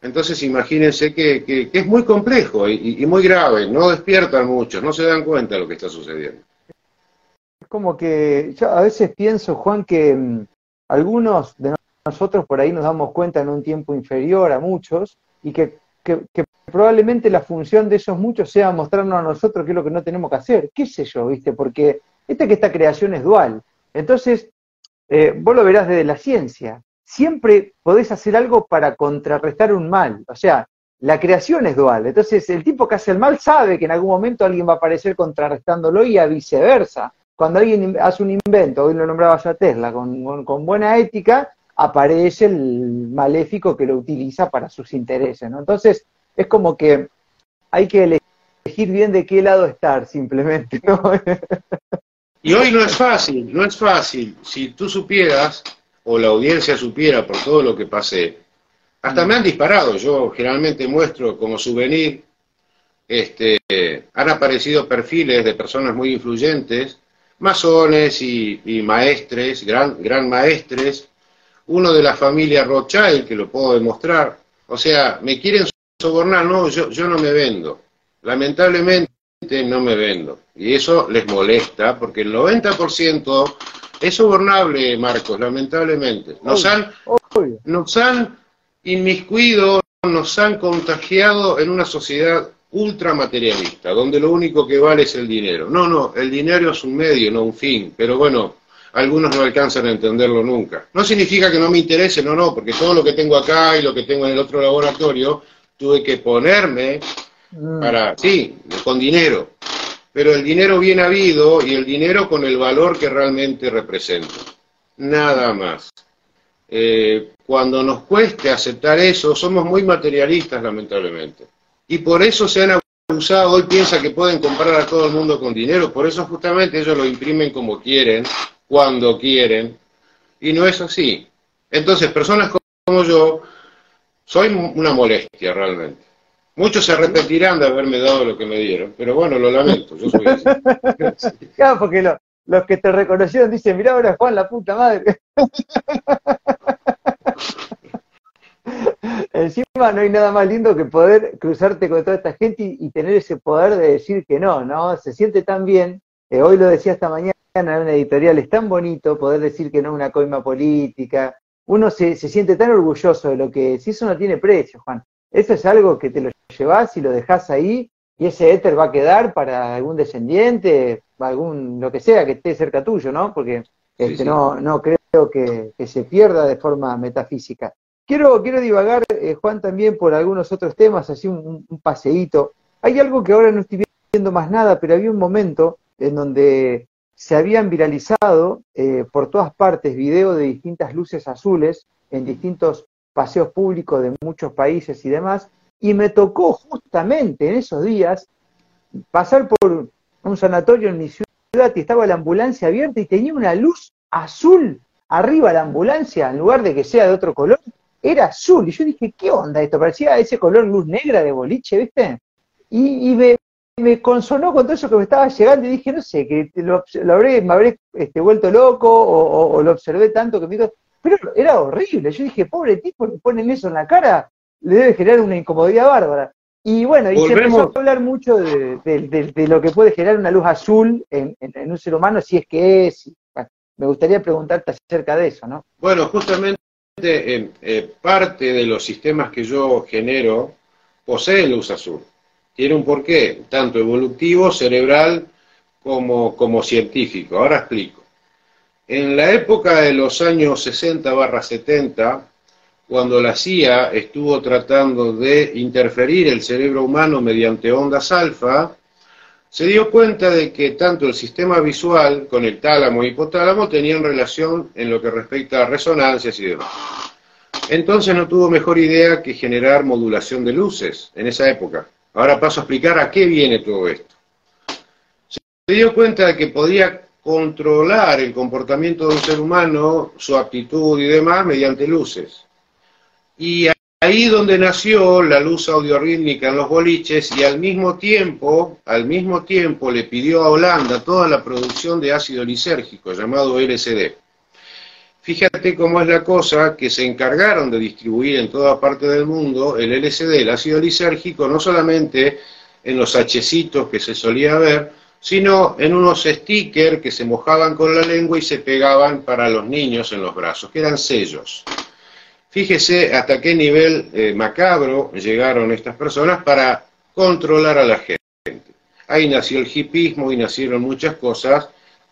Entonces imagínense que, es muy complejo y, muy grave, no despiertan muchos, no se dan cuenta de lo que está sucediendo. Es como que yo a veces pienso, Juan, que mm, algunos de nosotros por ahí nos damos cuenta en un tiempo inferior a muchos y que, probablemente la función de esos muchos sea mostrarnos a nosotros qué es lo que no tenemos que hacer, qué sé yo, ¿viste? Porque esta que esta creación es dual. Entonces, eh, vos lo verás desde la ciencia siempre podés hacer algo para contrarrestar un mal. O sea, la creación es dual. Entonces, el tipo que hace el mal sabe que en algún momento alguien va a aparecer contrarrestándolo y a viceversa. Cuando alguien hace un invento, hoy lo nombraba ya Tesla, con, buena ética, aparece el maléfico que lo utiliza para sus intereses. ¿no? Entonces, es como que hay que elegir bien de qué lado estar, simplemente. Y hoy no es fácil, no es fácil. Si tú supieras o la audiencia supiera por todo lo que pasé, hasta me han disparado. Yo generalmente muestro como souvenir, este, han aparecido perfiles de personas muy influyentes, masones y, maestres, gran, gran maestres, uno de la familia Rothschild, que lo puedo demostrar. O sea, me quieren sobornar, no, yo, yo no me vendo. Lamentablemente no me vendo. Y eso les molesta, porque el 90% es sobornable, Marcos, lamentablemente. Nos han, nos han inmiscuido, nos han contagiado en una sociedad ultramaterialista, donde lo único que vale es el dinero. No, no, el dinero es un medio, no un fin, pero bueno, algunos no alcanzan a entenderlo nunca. No significa que no me interese, no, no, porque todo lo que tengo acá y lo que tengo en el otro laboratorio, tuve que ponerme mm. para, sí, con dinero pero el dinero bien habido y el dinero con el valor que realmente representa. Nada más. Eh, cuando nos cueste aceptar eso, somos muy materialistas, lamentablemente. Y por eso se han abusado, hoy piensa que pueden comprar a todo el mundo con dinero, por eso justamente ellos lo imprimen como quieren, cuando quieren, y no es así. Entonces, personas como yo, soy una molestia realmente. Muchos se arrepentirán de haberme dado lo que me dieron, pero bueno, lo lamento, yo soy así. [LAUGHS] claro, porque los que te reconocieron dicen, mira ahora Juan, la puta madre. Encima no hay nada más lindo que poder cruzarte con toda esta gente y, tener ese poder de decir que no, ¿no? Se siente tan bien, eh, hoy lo decía esta mañana en una editorial, es tan bonito poder decir que no es una coima política, uno se, se siente tan orgulloso de lo que es, y eso no tiene precio, Juan. Eso es algo que te lo llevas y lo dejas ahí y ese éter va a quedar para algún descendiente, algún lo que sea que esté cerca tuyo, ¿no? Porque este, No, no creo que, se pierda de forma metafísica. Quiero, quiero divagar, eh, Juan, también por algunos otros temas, así un, paseíto. Hay algo que ahora no estoy viendo más nada, pero había un momento en donde se habían viralizado eh, por todas partes videos de distintas luces azules en distintos paseos públicos de muchos países y demás, y me tocó justamente en esos días pasar por un sanatorio en mi ciudad y estaba la ambulancia abierta y tenía una luz azul arriba la ambulancia, en lugar de que sea de otro color, era azul. Y yo dije, ¿qué onda esto? Parecía ese color luz negra de boliche, ¿viste? Y, me, me, consonó con todo eso que me estaba llegando y dije, no sé, que lo, habré, me habré este, vuelto loco o, lo observé tanto que me dijo, pero era horrible. Yo dije, pobre tipo, le ponen eso en la cara, le debe generar una incomodidad bárbara. Y bueno, y se empezó a hablar mucho de, lo que puede generar una luz azul en, un ser humano, si es que es. me gustaría preguntarte acerca de eso, ¿no? Bueno, justamente eh, parte de los sistemas que yo genero poseen luz azul. Tiene un porqué, tanto evolutivo, cerebral, como, como científico. Ahora explico. En la época de los años 60 barra 70, cuando la CIA estuvo tratando de interferir el cerebro humano mediante ondas alfa, se dio cuenta de que tanto el sistema visual con el tálamo y hipotálamo tenían relación en lo que respecta a resonancias y demás. Entonces no tuvo mejor idea que generar modulación de luces en esa época. Ahora paso a explicar a qué viene todo esto. Se dio cuenta de que podía controlar el comportamiento de un ser humano, su aptitud y demás, mediante luces. Y ahí donde nació la luz audiorítmica en los boliches y al mismo tiempo, al mismo tiempo le pidió a Holanda toda la producción de ácido lisérgico llamado LSD. Fíjate cómo es la cosa que se encargaron de distribuir en toda parte del mundo el LSD, el ácido lisérgico, no solamente en los hachecitos que se solía ver, sino en unos stickers que se mojaban con la lengua y se pegaban para los niños en los brazos, que eran sellos. Fíjese hasta qué nivel eh, macabro llegaron estas personas para controlar a la gente. Ahí nació el hipismo y nacieron muchas cosas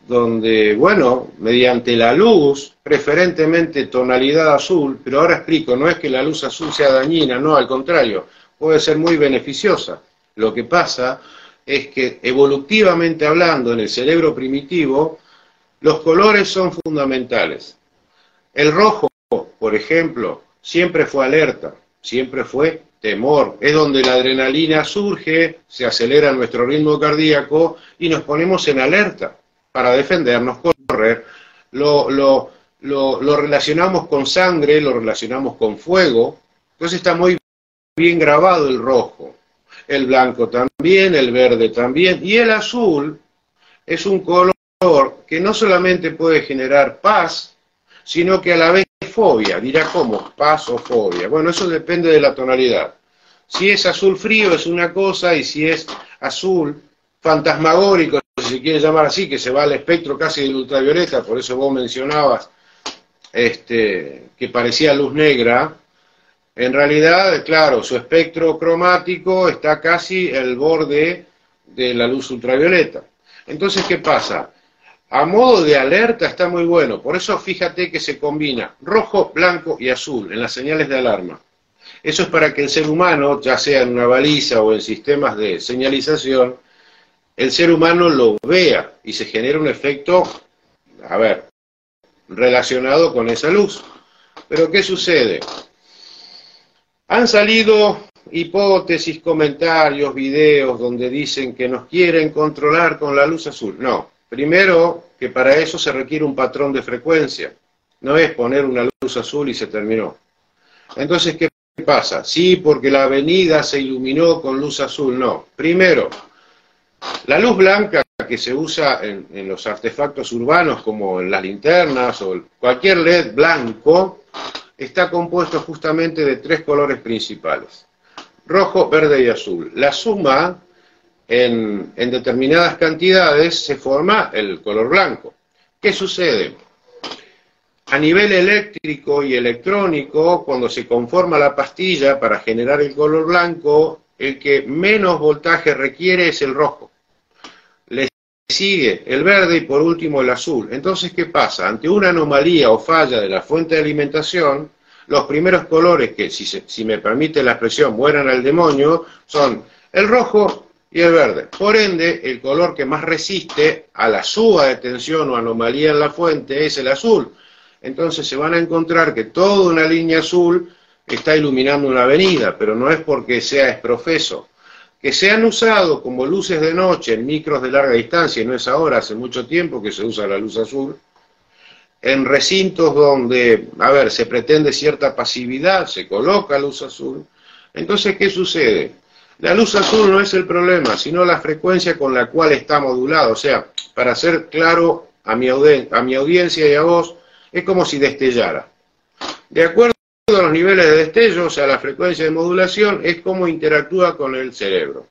donde, bueno, mediante la luz, preferentemente tonalidad azul, pero ahora explico, no es que la luz azul sea dañina, no, al contrario, puede ser muy beneficiosa. Lo que pasa es que evolutivamente hablando, en el cerebro primitivo, los colores son fundamentales. El rojo por ejemplo, siempre fue alerta, siempre fue temor. Es donde la adrenalina surge, se acelera nuestro ritmo cardíaco y nos ponemos en alerta para defendernos, correr. Lo, relacionamos con sangre, lo relacionamos con fuego. Entonces está muy bien grabado el rojo. El blanco también, el verde también. Y el azul es un color que no solamente puede generar paz, sino que a la vez fobia. Dirá, ¿cómo? Paz o fobia. Bueno, eso depende de la tonalidad. Si es azul frío es una cosa y si es azul fantasmagórico, si se quiere llamar así, que se va al espectro casi del ultravioleta, por eso vos mencionabas este, que parecía luz negra, en realidad, claro, su espectro cromático está casi el borde de la luz ultravioleta. Entonces, ¿qué pasa? A modo de alerta está muy bueno. Por eso fíjate que se combina rojo, blanco y azul en las señales de alarma. Eso es para que el ser humano, ya sea en una baliza o en sistemas de señalización, el ser humano lo vea y se genera un efecto, a ver, relacionado con esa luz. Pero ¿qué sucede? Han salido hipótesis, comentarios, videos donde dicen que nos quieren controlar con la luz azul. No, Primero, que para eso se requiere un patrón de frecuencia. No es poner una luz azul y se terminó. Entonces, ¿qué pasa? Sí, porque la avenida se iluminó con luz azul. No. Primero, la luz blanca que se usa en, los artefactos urbanos, como en las linternas o cualquier LED blanco, está compuesto justamente de tres colores principales. Rojo, verde y azul. La suma en, determinadas cantidades se forma el color blanco. ¿Qué sucede? A nivel eléctrico y electrónico, cuando se conforma la pastilla para generar el color blanco, el que menos voltaje requiere es el rojo. Le sigue el verde y por último el azul. Entonces, ¿qué pasa? Ante una anomalía o falla de la fuente de alimentación, los primeros colores que, si, si me permite la expresión, mueran al demonio, son el rojo y el verde. Por ende, el color que más resiste a la suba de tensión o anomalía en la fuente es el azul. Entonces se van a encontrar que toda una línea azul está iluminando una avenida, pero no es porque sea esprofeso. Que se han usado como luces de noche en micros de larga distancia, y no es ahora, hace mucho tiempo que se usa la luz azul, en recintos donde, a ver, se pretende cierta pasividad, se coloca luz azul. Entonces, ¿qué sucede? La luz azul no es el problema, sino la frecuencia con la cual está modulada. O sea, para ser claro a mi, a mi audiencia y a vos, es como si destellara. De acuerdo a los niveles de destello, o sea, la frecuencia de modulación, es como interactúa con el cerebro.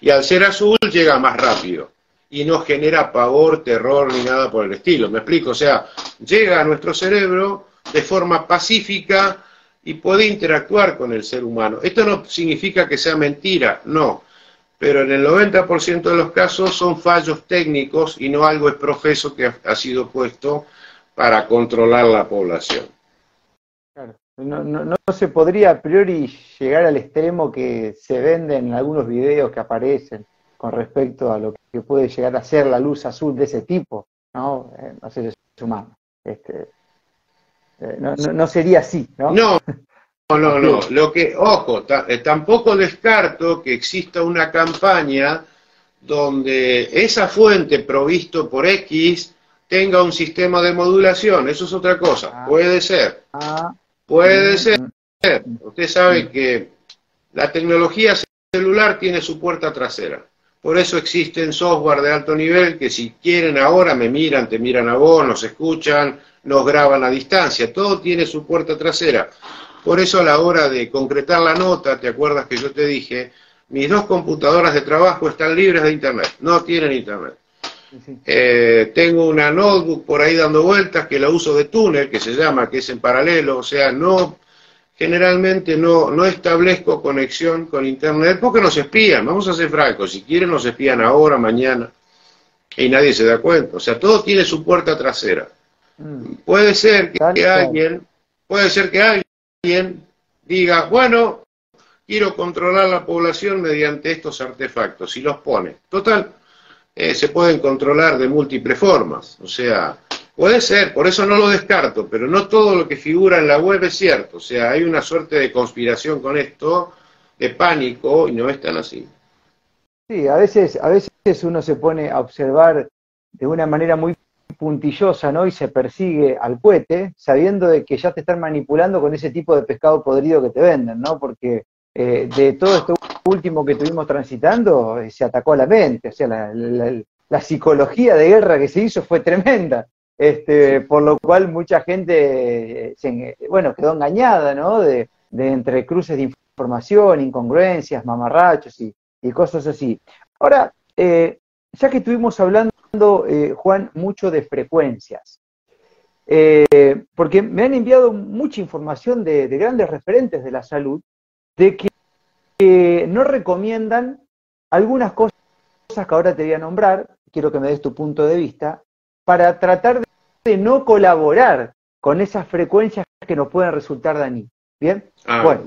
Y al ser azul llega más rápido y no genera pavor, terror ni nada por el estilo. ¿Me explico? O sea, llega a nuestro cerebro de forma pacífica y puede interactuar con el ser humano. Esto no significa que sea mentira, no. Pero en el 90% de los casos son fallos técnicos y no algo es profeso que ha sido puesto para controlar la población. Claro. No, no, no, se podría a priori llegar al extremo que se venden en algunos videos que aparecen con respecto a lo que puede llegar a ser la luz azul de ese tipo, ¿no? Eh, no sé si humano. Este, eh, no, no, sería así, ¿no? No, no, no, [LAUGHS] Lo que, ojo, eh, tampoco descarto que exista una campaña donde esa fuente provisto por X tenga un sistema de modulación. Eso es otra cosa. Ah. Puede ser. Ah. Puede mm, ser. Mm. Usted sabe mm. que la tecnología celular tiene su puerta trasera. Por eso existen software de alto nivel que si quieren ahora me miran, te miran a vos, nos escuchan, nos graban a distancia. Todo tiene su puerta trasera. Por eso a la hora de concretar la nota, ¿te acuerdas que yo te dije? Mis dos computadoras de trabajo están libres de Internet, no tienen Internet. Eh, tengo una notebook por ahí dando vueltas que la uso de túnel, que se llama, que es en paralelo, o sea, no generalmente no, no establezco conexión con Internet porque nos espían, vamos a ser francos, si quieren nos espían ahora, mañana, y nadie se da cuenta. O sea, todo tiene su puerta trasera. Mm. Puede ser que, alguien, puede ser que alguien diga, bueno, quiero controlar la población mediante estos artefactos, y los pone. Total, eh, se pueden controlar de múltiples formas. O sea, Puede ser, por eso no lo descarto, pero no todo lo que figura en la web es cierto. O sea, hay una suerte de conspiración con esto, de pánico, y no es tan así. Sí, a veces, a veces uno se pone a observar de una manera muy puntillosa, ¿no? Y se persigue al cohete, sabiendo de que ya te están manipulando con ese tipo de pescado podrido que te venden, ¿no? Porque eh, de todo esto último que estuvimos transitando, eh, se atacó a la mente, o sea, la psicología de guerra que se hizo fue tremenda. Este, por lo cual mucha gente, se, bueno, quedó engañada, ¿no? De, entre cruces de información, incongruencias, mamarrachos y, cosas así. Ahora, eh, ya que estuvimos hablando, eh, Juan, mucho de frecuencias, eh, porque me han enviado mucha información de, grandes referentes de la salud, de que, que no recomiendan algunas cosas que ahora te voy a nombrar, quiero que me des tu punto de vista, para tratar de no colaborar con esas frecuencias que nos pueden resultar dañinas. ¿Bien? Ah. Bueno,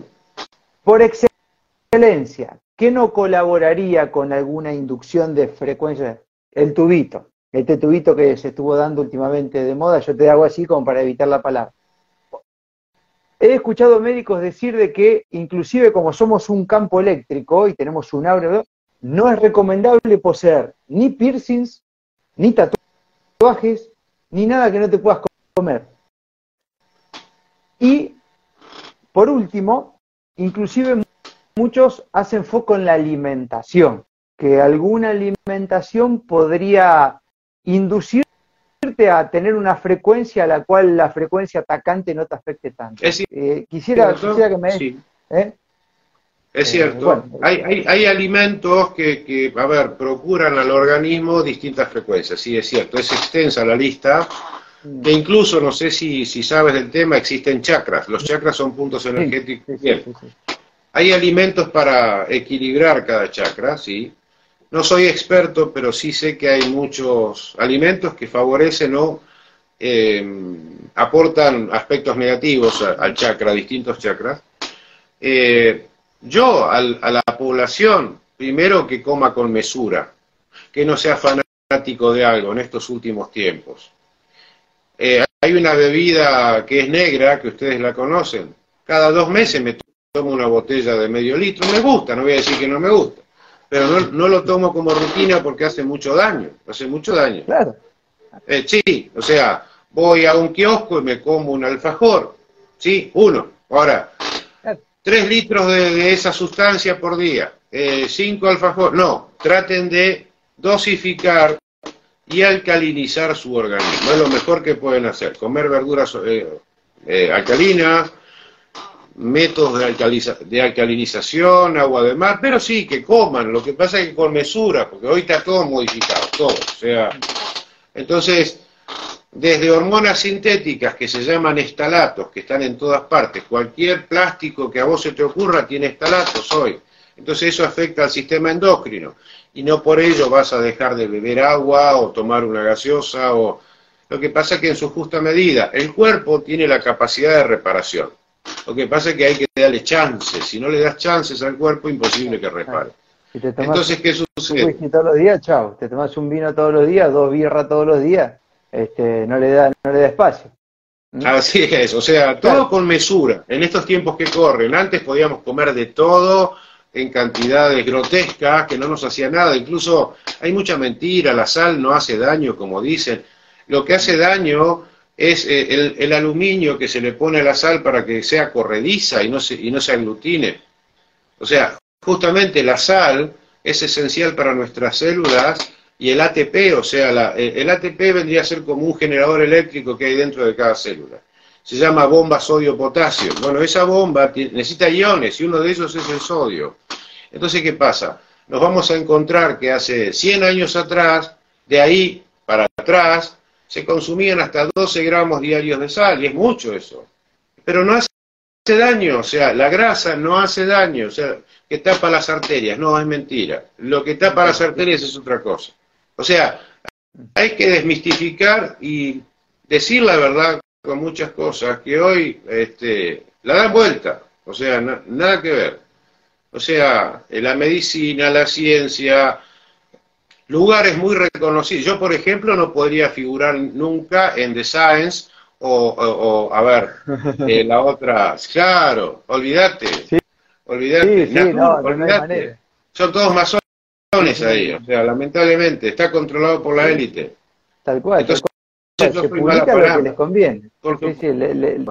por excelencia, ¿qué no colaboraría con alguna inducción de frecuencia? El tubito, este tubito que se estuvo dando últimamente de moda, yo te hago así como para evitar la palabra. He escuchado médicos decir de que inclusive como somos un campo eléctrico y tenemos un aura, no es recomendable poseer ni piercings, ni tatuajes, ni nada que no te puedas comer. Y, por último, inclusive muchos hacen foco en la alimentación, que alguna alimentación podría inducirte a tener una frecuencia a la cual la frecuencia atacante no te afecte tanto. Eh, quisiera, quisiera, que me... Sí. ¿eh? Es eh, cierto, hay, hay, alimentos que, que, a ver, procuran al organismo distintas frecuencias, sí, es cierto, es extensa la lista, mm. que incluso, no sé si, si sabes del tema, existen chakras, los chakras son puntos energéticos. Hay alimentos para equilibrar cada chakra, sí. No soy experto, pero sí sé que hay muchos alimentos que favorecen o eh, aportan aspectos negativos al chakra, distintos chakras. Eh, yo a la población primero que coma con mesura, que no sea fanático de algo en estos últimos tiempos. Eh, hay una bebida que es negra, que ustedes la conocen. Cada dos meses me tomo una botella de medio litro. Me gusta, no voy a decir que no me gusta. Pero no, lo tomo como rutina porque hace mucho daño. Hace mucho daño. Claro. Eh, sí, o sea, voy a un kiosco y me como un alfajor. Sí, uno. Ahora, tres litros de, esa sustancia por día. Eh, cinco alfajores. No, traten de dosificar y alcalinizar su organismo. Es lo mejor que pueden hacer. Comer verduras eh, alcalinas, métodos de, alcalinización, agua de mar, pero sí, que coman, lo que pasa es que con mesura, porque hoy está todo modificado, todo, o sea, entonces, desde hormonas sintéticas que se llaman estalatos, que están en todas partes, cualquier plástico que a vos se te ocurra tiene estalatos hoy, entonces eso afecta al sistema endocrino, y no por ello vas a dejar de beber agua o tomar una gaseosa, o lo que pasa es que en su justa medida, el cuerpo tiene la capacidad de reparación, lo que pasa es que hay que darle chances. Si no le das chances al cuerpo, imposible que repare. Entonces, ¿qué sucede? Un todos los días, chao. Te tomas un vino todos los días, dos birras todos los días, este, no le da, no le da espacio. ¿Mm? Así es, o sea, todo con mesura. En estos tiempos que corren, antes podíamos comer de todo en cantidades grotescas que no nos hacía nada. Incluso hay mucha mentira, la sal no hace daño, como dicen. Lo que hace daño es eh, el, aluminio que se le pone a la sal para que sea corrediza y no se, y no se aglutine. O sea, justamente la sal es esencial para nuestras células y el ATP, o sea, el ATP vendría a ser como un generador eléctrico que hay dentro de cada célula. Se llama bomba sodio-potasio. Bueno, esa bomba necesita iones y uno de ellos es el sodio. Entonces, ¿qué pasa? Nos vamos a encontrar que hace 100 años atrás, de ahí para atrás, se consumían hasta 12 gramos diarios de sal, y es mucho eso. Pero no hace daño, o sea, la grasa no hace daño, o sea, que tapa las arterias, no, es mentira. Lo que tapa las arterias es otra cosa. O sea, hay que desmistificar y decir la verdad con muchas cosas que hoy este, la dan vuelta, o sea, nada que ver. O sea, la medicina, la ciencia, lugares muy reconocidos. Yo, por ejemplo, no podría figurar nunca en The Science o, a ver, [LAUGHS] eh, la otra, claro, olvídate, olvídate, olvídate. Son todos masones ahí, o sea, lamentablemente, está controlado por la élite. Tal cual. Entonces, se publica lo que les conviene.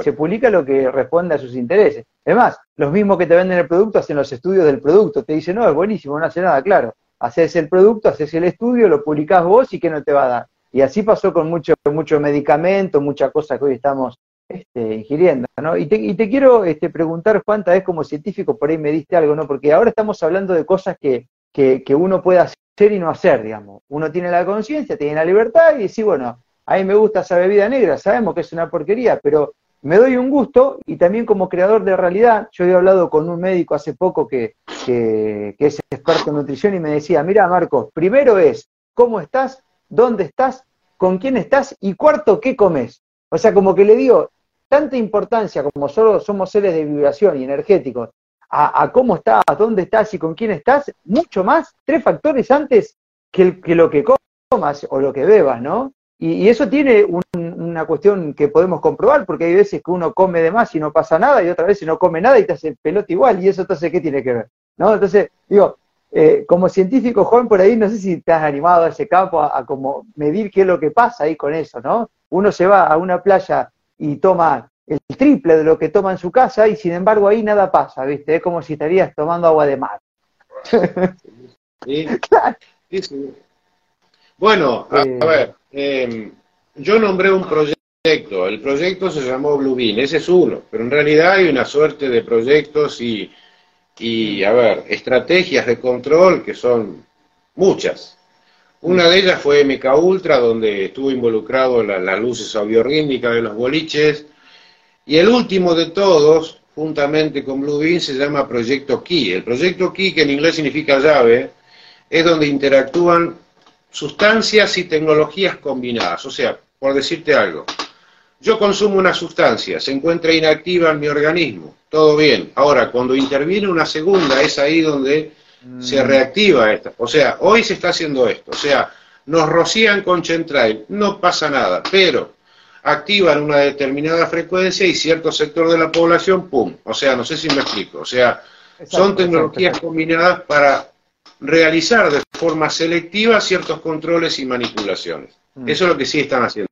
se publica lo que responde a sus intereses. Es más, los mismos que te venden el producto hacen los estudios del producto. Te dicen, no, es buenísimo, no hace nada, claro haces el producto, haces el estudio, lo publicás vos y qué no te va a dar. Y así pasó con mucho, mucho medicamento, muchas cosas que hoy estamos este, ingiriendo, ¿no? Y te, y te quiero este, preguntar, Juan, tal vez como científico, por ahí me diste algo, ¿no? Porque ahora estamos hablando de cosas que, que, que uno puede hacer y no hacer, digamos. Uno tiene la conciencia, tiene la libertad y dice, bueno, a mí me gusta esa bebida negra, sabemos que es una porquería, pero me doy un gusto y también como creador de realidad, yo he hablado con un médico hace poco que, que, es experto en nutrición y me decía, mira Marcos, primero es cómo estás, dónde estás, con quién estás y cuarto, qué comes. O sea, como que le digo tanta importancia como solo somos seres de vibración y energéticos a, cómo estás, dónde estás y con quién estás, mucho más, tres factores antes que, lo que comas o lo que bebas, ¿no? Y, eso tiene una cuestión que podemos comprobar, porque hay veces que uno come de más y no pasa nada, y otras veces no come nada y te hace pelota igual, y eso entonces, ¿qué tiene que ver? ¿No? Entonces, digo, eh, como científico joven por ahí, no sé si te has animado a ese campo a, como medir qué es lo que pasa ahí con eso, ¿no? Uno se va a una playa y toma el triple de lo que toma en su casa y sin embargo ahí nada pasa, ¿viste? Es como si estarías tomando agua de mar. Sí, [LAUGHS] sí, Bueno, a, eh, ver, em, yo nombré un proyecto, el proyecto se llamó Bean, ese es uno, pero en realidad hay una suerte de proyectos y, y, a ver, estrategias de control que son muchas. Una de ellas fue MK Ultra, donde estuvo involucrado las la luces audiorítmicas de los boliches, y el último de todos, juntamente con Bean, se llama Proyecto Key. El Proyecto Key, que en inglés significa llave, es donde interactúan sustancias y tecnologías combinadas. O sea, por decirte algo, yo consumo una sustancia, se encuentra inactiva en mi organismo, todo bien. Ahora, cuando interviene una segunda, es ahí donde se mm. reactiva esta. O sea, hoy se está haciendo esto. O sea, nos rocían con Chentrail, no pasa nada, pero activan una determinada frecuencia y cierto sector de la población, ¡pum! O sea, no sé si me explico. O sea, son tecnologías combinadas para realizar de forma selectiva ciertos controles y manipulaciones. Mm. Eso es lo que sí están haciendo.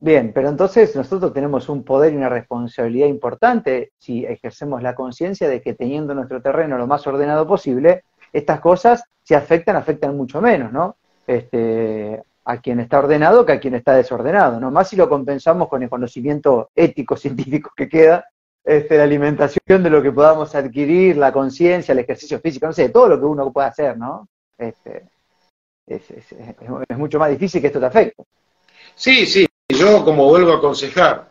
Bien, pero entonces nosotros tenemos un poder y una responsabilidad importante si ejercemos la conciencia de que teniendo nuestro terreno lo más ordenado posible, estas cosas, si afectan, afectan mucho menos, ¿no? Este, a quien está ordenado que a quien está desordenado, ¿no? Más si lo compensamos con el conocimiento ético, [LAUGHS] científico que queda, este, la alimentación de lo que podamos adquirir, la conciencia, el ejercicio físico, no sé, todo lo que uno pueda hacer, ¿no? Este, es, mucho más difícil que esto te afecte. Sí, sí, yo, como vuelvo a aconsejar,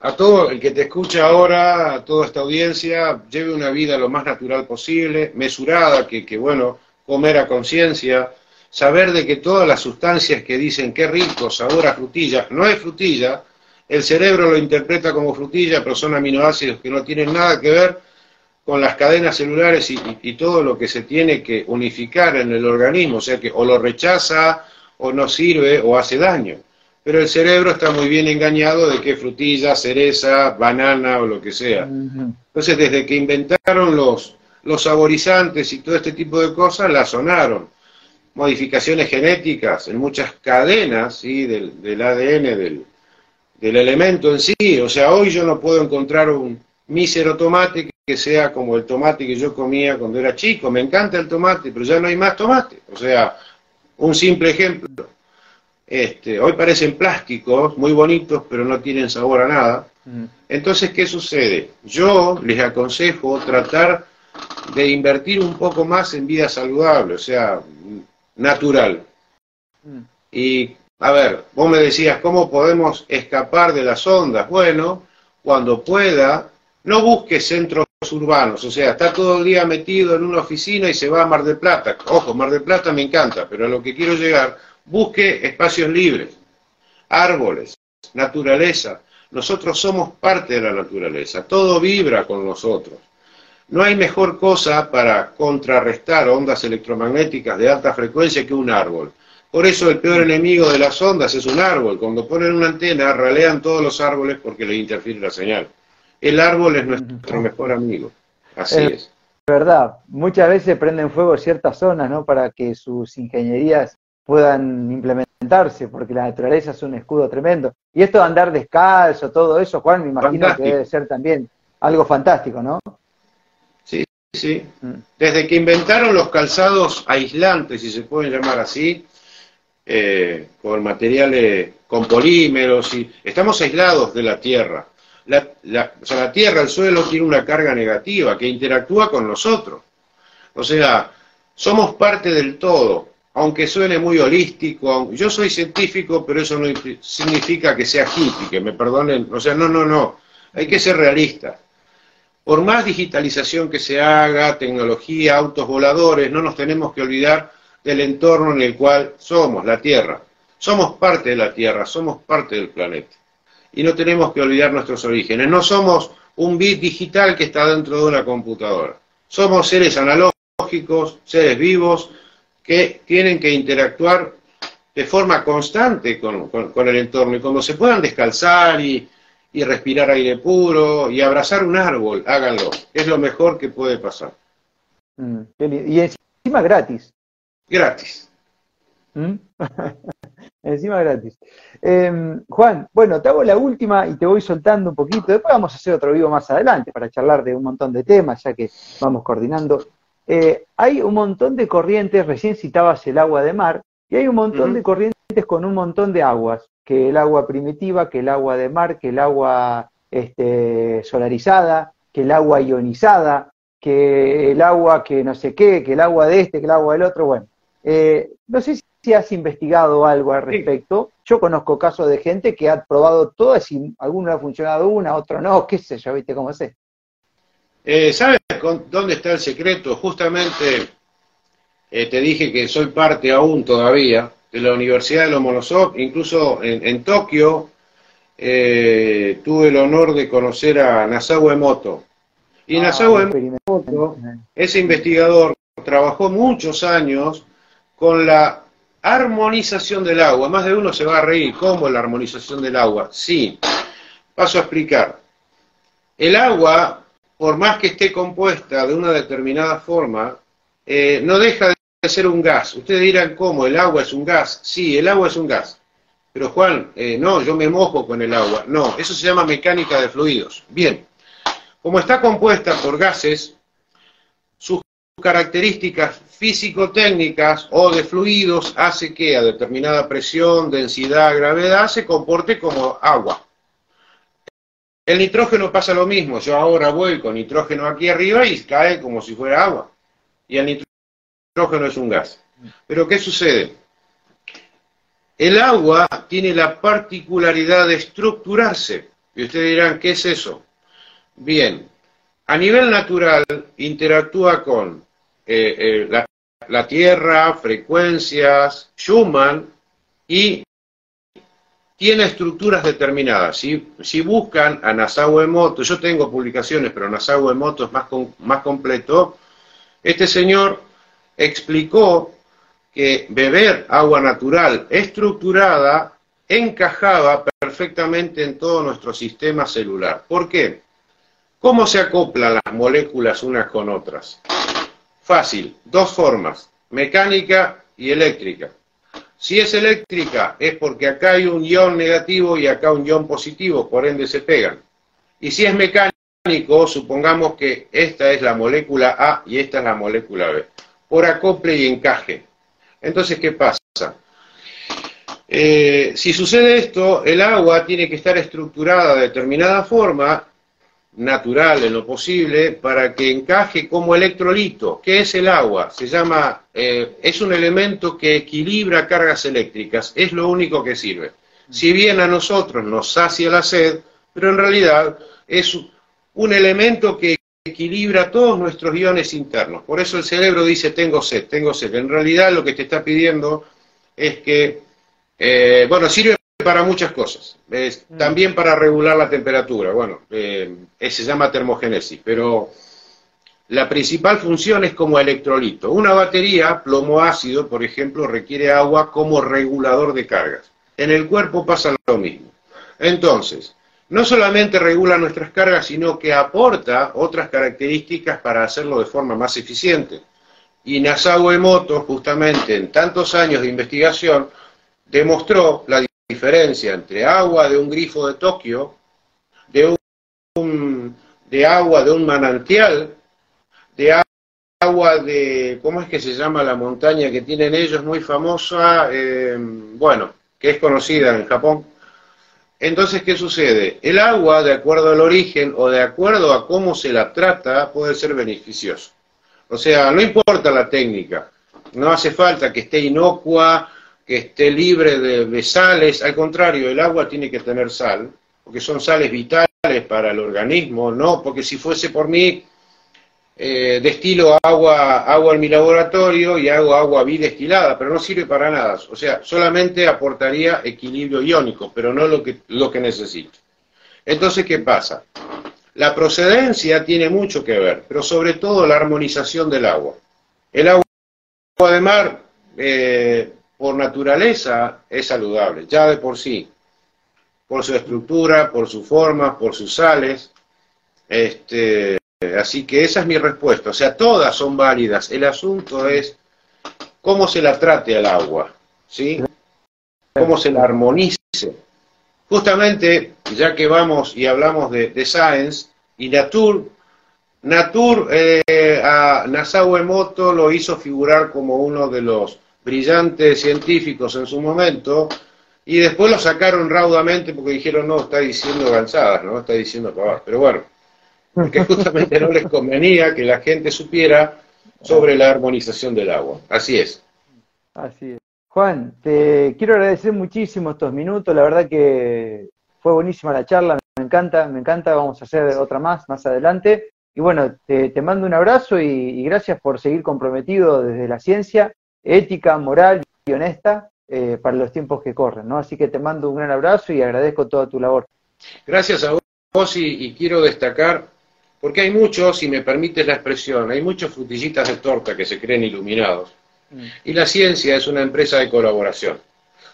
a todo el que te escucha ahora, a toda esta audiencia, lleve una vida lo más natural posible, mesurada, que, que bueno, comer a conciencia, saber de que todas las sustancias que dicen qué rico, sabor a frutilla, no es frutilla, el cerebro lo interpreta como frutilla, pero son aminoácidos que no tienen nada que ver con las cadenas celulares y, y, todo lo que se tiene que unificar en el organismo, o sea que o lo rechaza o no sirve o hace daño pero el cerebro está muy bien engañado de que frutilla, cereza, banana o lo que sea. Entonces, desde que inventaron los, los saborizantes y todo este tipo de cosas, la sonaron. Modificaciones genéticas en muchas cadenas ¿sí? del, del ADN del, del elemento en sí. O sea, hoy yo no puedo encontrar un mísero tomate que sea como el tomate que yo comía cuando era chico. Me encanta el tomate, pero ya no hay más tomate. O sea, un simple ejemplo. Este, hoy parecen plásticos, muy bonitos, pero no tienen sabor a nada. Mm. Entonces, ¿qué sucede? Yo les aconsejo tratar de invertir un poco más en vida saludable, o sea, natural. Mm. Y, a ver, vos me decías, ¿cómo podemos escapar de las ondas? Bueno, cuando pueda, no busque centros urbanos, o sea, está todo el día metido en una oficina y se va a Mar del Plata. Ojo, Mar del Plata me encanta, pero a lo que quiero llegar Busque espacios libres, árboles, naturaleza. Nosotros somos parte de la naturaleza, todo vibra con nosotros. No hay mejor cosa para contrarrestar ondas electromagnéticas de alta frecuencia que un árbol. Por eso el peor enemigo de las ondas es un árbol. Cuando ponen una antena, ralean todos los árboles porque les interfiere la señal. El árbol es nuestro mejor amigo. Así es. es. Verdad. Muchas veces prenden fuego ciertas zonas, ¿no? Para que sus ingenierías puedan implementarse, porque la naturaleza es un escudo tremendo. Y esto de andar descalzo, todo eso, Juan, me imagino que debe ser también algo fantástico, ¿no? Sí. Mm. Desde que inventaron los calzados aislantes, si se pueden llamar así, eh, con materiales, con polímeros, y estamos aislados de la Tierra. La, la, o sea, la Tierra, el suelo, tiene una carga negativa que interactúa con nosotros. O sea, somos parte del todo aunque suene muy holístico, yo soy científico, pero eso no significa que sea hippie, que me perdonen, o sea, no, no, no, hay que ser realista. Por más digitalización que se haga, tecnología, autos voladores, no nos tenemos que olvidar del entorno en el cual somos, la Tierra. Somos parte de la Tierra, somos parte del planeta. Y no tenemos que olvidar nuestros orígenes. No somos un bit digital que está dentro de una computadora. Somos seres analógicos, seres vivos, que tienen que interactuar de forma constante con, el entorno y cuando se puedan descalzar y, respirar aire puro y abrazar un árbol, háganlo. Es lo mejor que puede pasar. Mm, y encima gratis. Gratis. ¿Mm? [LAUGHS] encima gratis. Em, Juan, bueno, te hago la última y te voy soltando un poquito. Después vamos a hacer otro vivo más adelante para charlar de un montón de temas, ya que vamos coordinando. Eh, hay un montón de corrientes, recién citabas el agua de mar, y hay un montón de corrientes con un montón de aguas, que el agua primitiva, que el agua de mar, que el agua este, solarizada, que el agua ionizada, que el agua que no sé qué, que el agua de este, que el agua del otro, bueno. Eh, no sé si has investigado algo al respecto. Yo conozco casos de gente que ha probado todas y alguna ha funcionado una, otro no, qué sé yo, viste cómo es. Eh, ¿Sabes dónde está el secreto? Justamente eh, te dije que soy parte aún todavía de la Universidad de Lomonosov, incluso en, Tokio eh, tuve el honor de conocer a Nasao Emoto. Y ah, Nasao Emoto ese investigador trabajó muchos años con la armonización del agua. Más de uno se va a reír. ¿Cómo la armonización del agua? Sí. Paso a explicar. El agua, por más que esté compuesta de una determinada forma, eh, no deja de ser un gas. Ustedes dirán, ¿cómo? ¿El agua es un gas? Sí, el agua es un gas. Pero Juan, eh, no, yo me mojo con el agua. No, eso se llama mecánica de fluidos. Bien, como está compuesta por gases, sus características físico-técnicas o de fluidos hace que a determinada presión, densidad, gravedad se comporte como agua. El nitrógeno pasa lo mismo. Yo ahora voy con nitrógeno aquí arriba y cae como si fuera agua. Y el nitrógeno es un gas. Pero ¿qué sucede? El agua tiene la particularidad de estructurarse. Y ustedes dirán, ¿qué es eso? Bien, a nivel natural interactúa con eh, eh, la, Tierra, frecuencias, Schumann, y tiene estructuras determinadas. Si, buscan a Nassau Emoto, yo tengo publicaciones, pero Nassau Emoto es más, más completo, este señor explicó que beber agua natural estructurada encajaba perfectamente en todo nuestro sistema celular. ¿Por qué? ¿Cómo se acoplan las moléculas unas con otras? Fácil, dos formas, mecánica y eléctrica. Si es eléctrica es porque acá hay un ion negativo y acá un ion positivo, por ende se pegan. Y si es mecánico, supongamos que esta es la molécula A y esta es la molécula B, por acople y encaje. Entonces, ¿qué pasa? Eh, si sucede esto, el agua tiene que estar estructurada de determinada forma, natural en lo posible, para que encaje como electrolito. ¿Qué es el agua? Se llama, eh, es un elemento que equilibra cargas eléctricas, es lo único que sirve. Si bien a nosotros nos sacia la sed, pero en realidad es un elemento que equilibra todos nuestros iones internos. Por eso el cerebro dice, tengo sed, tengo sed. En realidad lo que te está pidiendo es que, eh, bueno, sirve para muchas cosas. Mm. también para regular la temperatura. Bueno, eh, se llama termogénesis, pero la principal función es como electrolito. Una batería, plomo ácido, por ejemplo, requiere agua como regulador de cargas. En el cuerpo pasa lo mismo. Entonces, no solamente regula nuestras cargas, sino que aporta otras características para hacerlo de forma más eficiente. Y Nasago Emoto, justamente en tantos años de investigación, demostró la diferencia entre agua de un grifo de Tokio, de, un, de agua de un manantial, de agua de, ¿cómo es que se llama la montaña que tienen ellos, muy famosa? Eh, bueno, que es conocida en Japón, entonces, ¿qué sucede? El agua, de acuerdo al origen o de acuerdo a cómo se la trata, puede ser beneficioso. O sea, no importa la técnica, no hace falta que esté inocua, que esté libre de, sales, al contrario, el agua tiene que tener sal, porque son sales vitales para el organismo, no porque si fuese por mí, eh, destilo agua, agua en mi laboratorio y hago agua bidestilada, pero no sirve para nada. O sea, solamente aportaría equilibrio iónico, pero no lo que, lo que necesito. Entonces, ¿qué pasa? La procedencia tiene mucho que ver, pero sobre todo la armonización del agua. El agua de mar, eh, por naturaleza, es saludable, ya de por sí, por su estructura, por su forma, por sus sales. Este, Así que esa es mi respuesta. O sea, todas son válidas. El asunto es cómo se la trate al agua, ¿sí? Cómo se la armonice. Justamente, ya que vamos y hablamos de, Science y Nature, Nature eh, a Nassau Emoto lo hizo figurar como uno de los brillantes científicos en su momento, y después lo sacaron raudamente porque dijeron, no, está diciendo gansadas, no, está diciendo pavadas. Pero bueno, porque [LAUGHS] justamente no les convenía que la gente supiera sobre la armonización del agua. Así es. Así es. Juan, te quiero agradecer muchísimo estos minutos, la verdad que fue buenísima la charla, me encanta, me encanta, vamos a hacer otra más más adelante. Y bueno, te, mando un abrazo y, gracias por seguir comprometido desde la ciencia, ética, moral y honesta eh, para los tiempos que corren, ¿no? Así que te mando un gran abrazo y agradezco toda tu labor. Gracias a vos y quiero destacar Porque hay muchos, si me permites la expresión, hay muchos frutillitas de torta que se creen iluminados. Mm. Y la ciencia es una empresa de colaboración,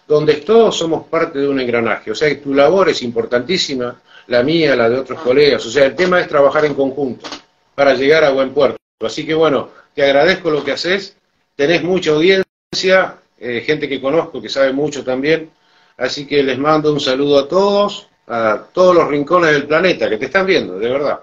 donde todos somos parte de un engranaje. O sea tu labor es importantísima, la mía, la de otros colegas. O sea, el tema es trabajar en conjunto para llegar a buen puerto. Así que bueno, te agradezco lo que haces, tenés mucha audiencia, eh, gente que conozco que sabe mucho también. Así que les mando un saludo a todos, a todos los rincones del planeta que te están viendo, de verdad.